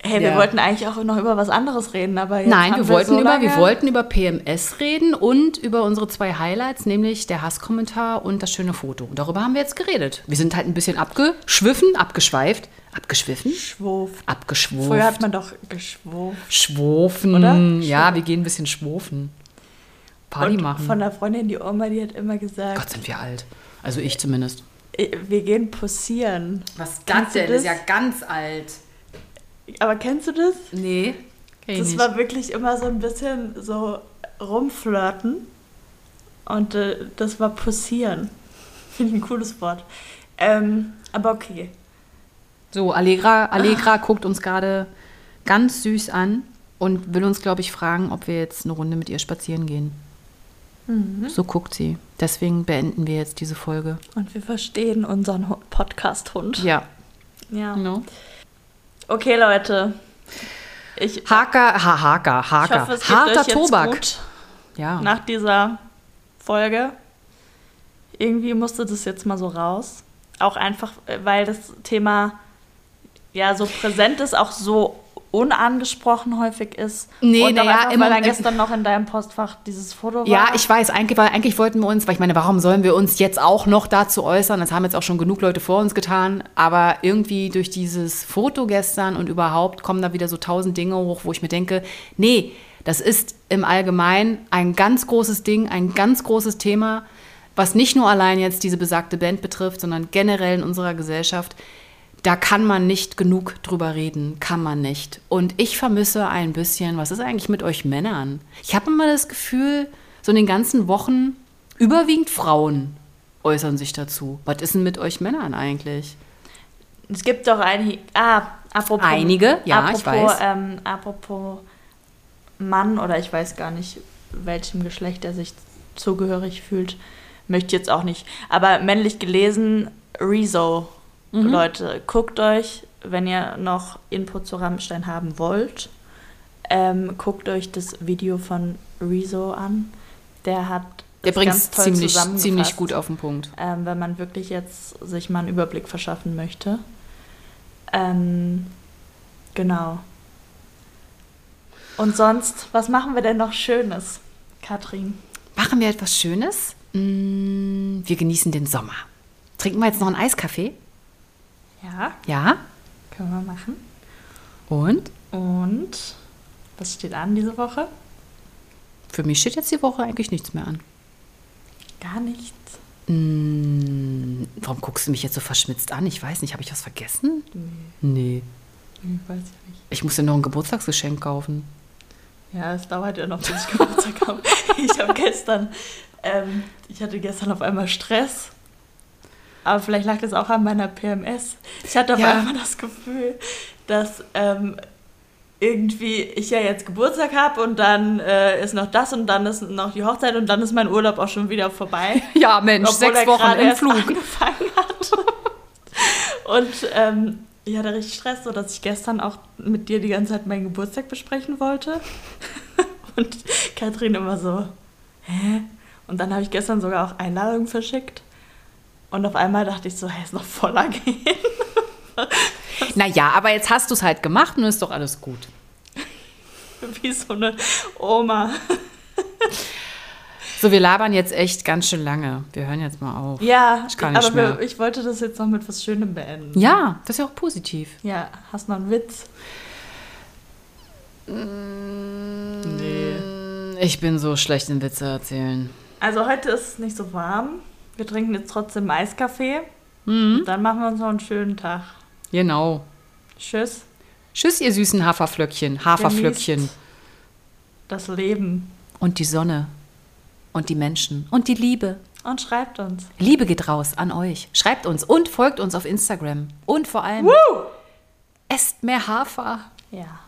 Hey, wir ja. wollten eigentlich auch noch über was anderes reden, aber jetzt Nein, wir wollten so über wir wollten über PMS reden und über unsere zwei Highlights, nämlich der Hasskommentar und das schöne Foto. Und darüber haben wir jetzt geredet. Wir sind halt ein bisschen abgeschwiffen, abgeschweift, abgeschwiffen, schwuft, abgeschwuft. Früher hat man doch geschwuft. Schwofen, oder? Ja, wir gehen ein bisschen schwofen. Party und machen. Von der Freundin, die Oma, die hat immer gesagt. Gott, sind wir alt. Also ich zumindest. Wir gehen pussieren. Was das denn? Das ist ja ganz alt. Aber kennst du das? Nee. Das nicht. war wirklich immer so ein bisschen so rumflirten. Und äh, das war pussieren. <laughs> Finde ich ein cooles Wort. Ähm, aber okay. So, Allegra, Allegra ah. <laughs> guckt uns gerade ganz süß an und will uns, glaube ich, fragen, ob wir jetzt eine Runde mit ihr spazieren gehen. Mhm. So guckt sie. Deswegen beenden wir jetzt diese Folge. Und wir verstehen unseren Podcast-Hund. Ja. Ja. No. Okay, Leute. Ich, Haker, ha, Haker, Haker. Ich hoffe, es Harter euch Tobak. Gut ja. Nach dieser Folge. Irgendwie musste das jetzt mal so raus. Auch einfach, weil das Thema ja so präsent ist, auch so unangesprochen häufig ist. Nee, und naja, einfach, immer, weil dann gestern noch in deinem Postfach dieses Foto war. Ja, ich weiß, eigentlich, weil eigentlich wollten wir uns, weil ich meine, warum sollen wir uns jetzt auch noch dazu äußern? Das haben jetzt auch schon genug Leute vor uns getan, aber irgendwie durch dieses Foto gestern und überhaupt kommen da wieder so tausend Dinge hoch, wo ich mir denke, nee, das ist im Allgemeinen ein ganz großes Ding, ein ganz großes Thema, was nicht nur allein jetzt diese besagte Band betrifft, sondern generell in unserer Gesellschaft da kann man nicht genug drüber reden, kann man nicht. Und ich vermisse ein bisschen, was ist eigentlich mit euch Männern? Ich habe immer das Gefühl, so in den ganzen Wochen, überwiegend Frauen äußern sich dazu. Was ist denn mit euch Männern eigentlich? Es gibt doch einige, ah, apropos. Einige, ja, apropos, ich weiß. Ähm, apropos Mann oder ich weiß gar nicht, welchem Geschlecht er sich zugehörig fühlt, möchte jetzt auch nicht. Aber männlich gelesen, Rezo Mhm. Leute, guckt euch, wenn ihr noch Input zu Rammstein haben wollt, ähm, guckt euch das Video von Rezo an. Der hat der bringt es ziemlich, ziemlich gut auf den Punkt. Ähm, wenn man wirklich jetzt sich mal einen Überblick verschaffen möchte. Ähm, genau. Und sonst, was machen wir denn noch Schönes, Katrin? Machen wir etwas Schönes? Mm, wir genießen den Sommer. Trinken wir jetzt noch einen Eiskaffee? Ja. Ja? Können wir machen. Und? Und was steht an diese Woche? Für mich steht jetzt die Woche eigentlich nichts mehr an. Gar nichts. Hm, warum guckst du mich jetzt so verschmitzt an? Ich weiß nicht, habe ich was vergessen? Nee. Nee. Ich weiß ich nicht. Ich muss dir noch ein Geburtstagsgeschenk kaufen. Ja, es dauert ja noch, bis ich Geburtstag <laughs> habe. Ich habe gestern, ähm, ich hatte gestern auf einmal Stress aber vielleicht lag das auch an meiner PMS. Ich hatte auf ja. einmal das Gefühl, dass ähm, irgendwie ich ja jetzt Geburtstag habe und dann äh, ist noch das und dann ist noch die Hochzeit und dann ist mein Urlaub auch schon wieder vorbei. <laughs> Ja, Mensch, sechs Wochen im Flug. Angefangen hat. <laughs> und ähm, ich hatte richtig Stress, so dass ich gestern auch mit dir die ganze Zeit meinen Geburtstag besprechen wollte. <laughs> Und Katrin immer so, hä? Und dann habe ich gestern sogar auch Einladungen verschickt. Und auf einmal dachte ich so, hä, ist noch voller <laughs> gehen. Naja, aber jetzt hast du es halt gemacht und ist doch alles gut. <laughs> Wie so eine Oma. So, wir labern jetzt echt ganz schön lange. Wir hören jetzt mal auf. Ja, Ich kann nicht aber mehr. wir, ich wollte das jetzt noch mit was Schönem beenden. Ja, das ist ja auch positiv. Ja, hast du noch einen Witz? Nee. Ich bin so schlecht in Witze erzählen. Also heute ist es nicht so warm. Wir trinken jetzt trotzdem Eiskaffee. Mhm. Dann machen wir uns noch einen schönen Tag. Genau. Tschüss. Tschüss, ihr süßen Haferflöckchen, Haferflöckchen. Das Leben. Und die Sonne. Und die Menschen. Und die Liebe. Und schreibt uns. Liebe geht raus an euch. Schreibt uns und folgt uns auf Instagram. Und vor allem, esst mehr Hafer. Ja.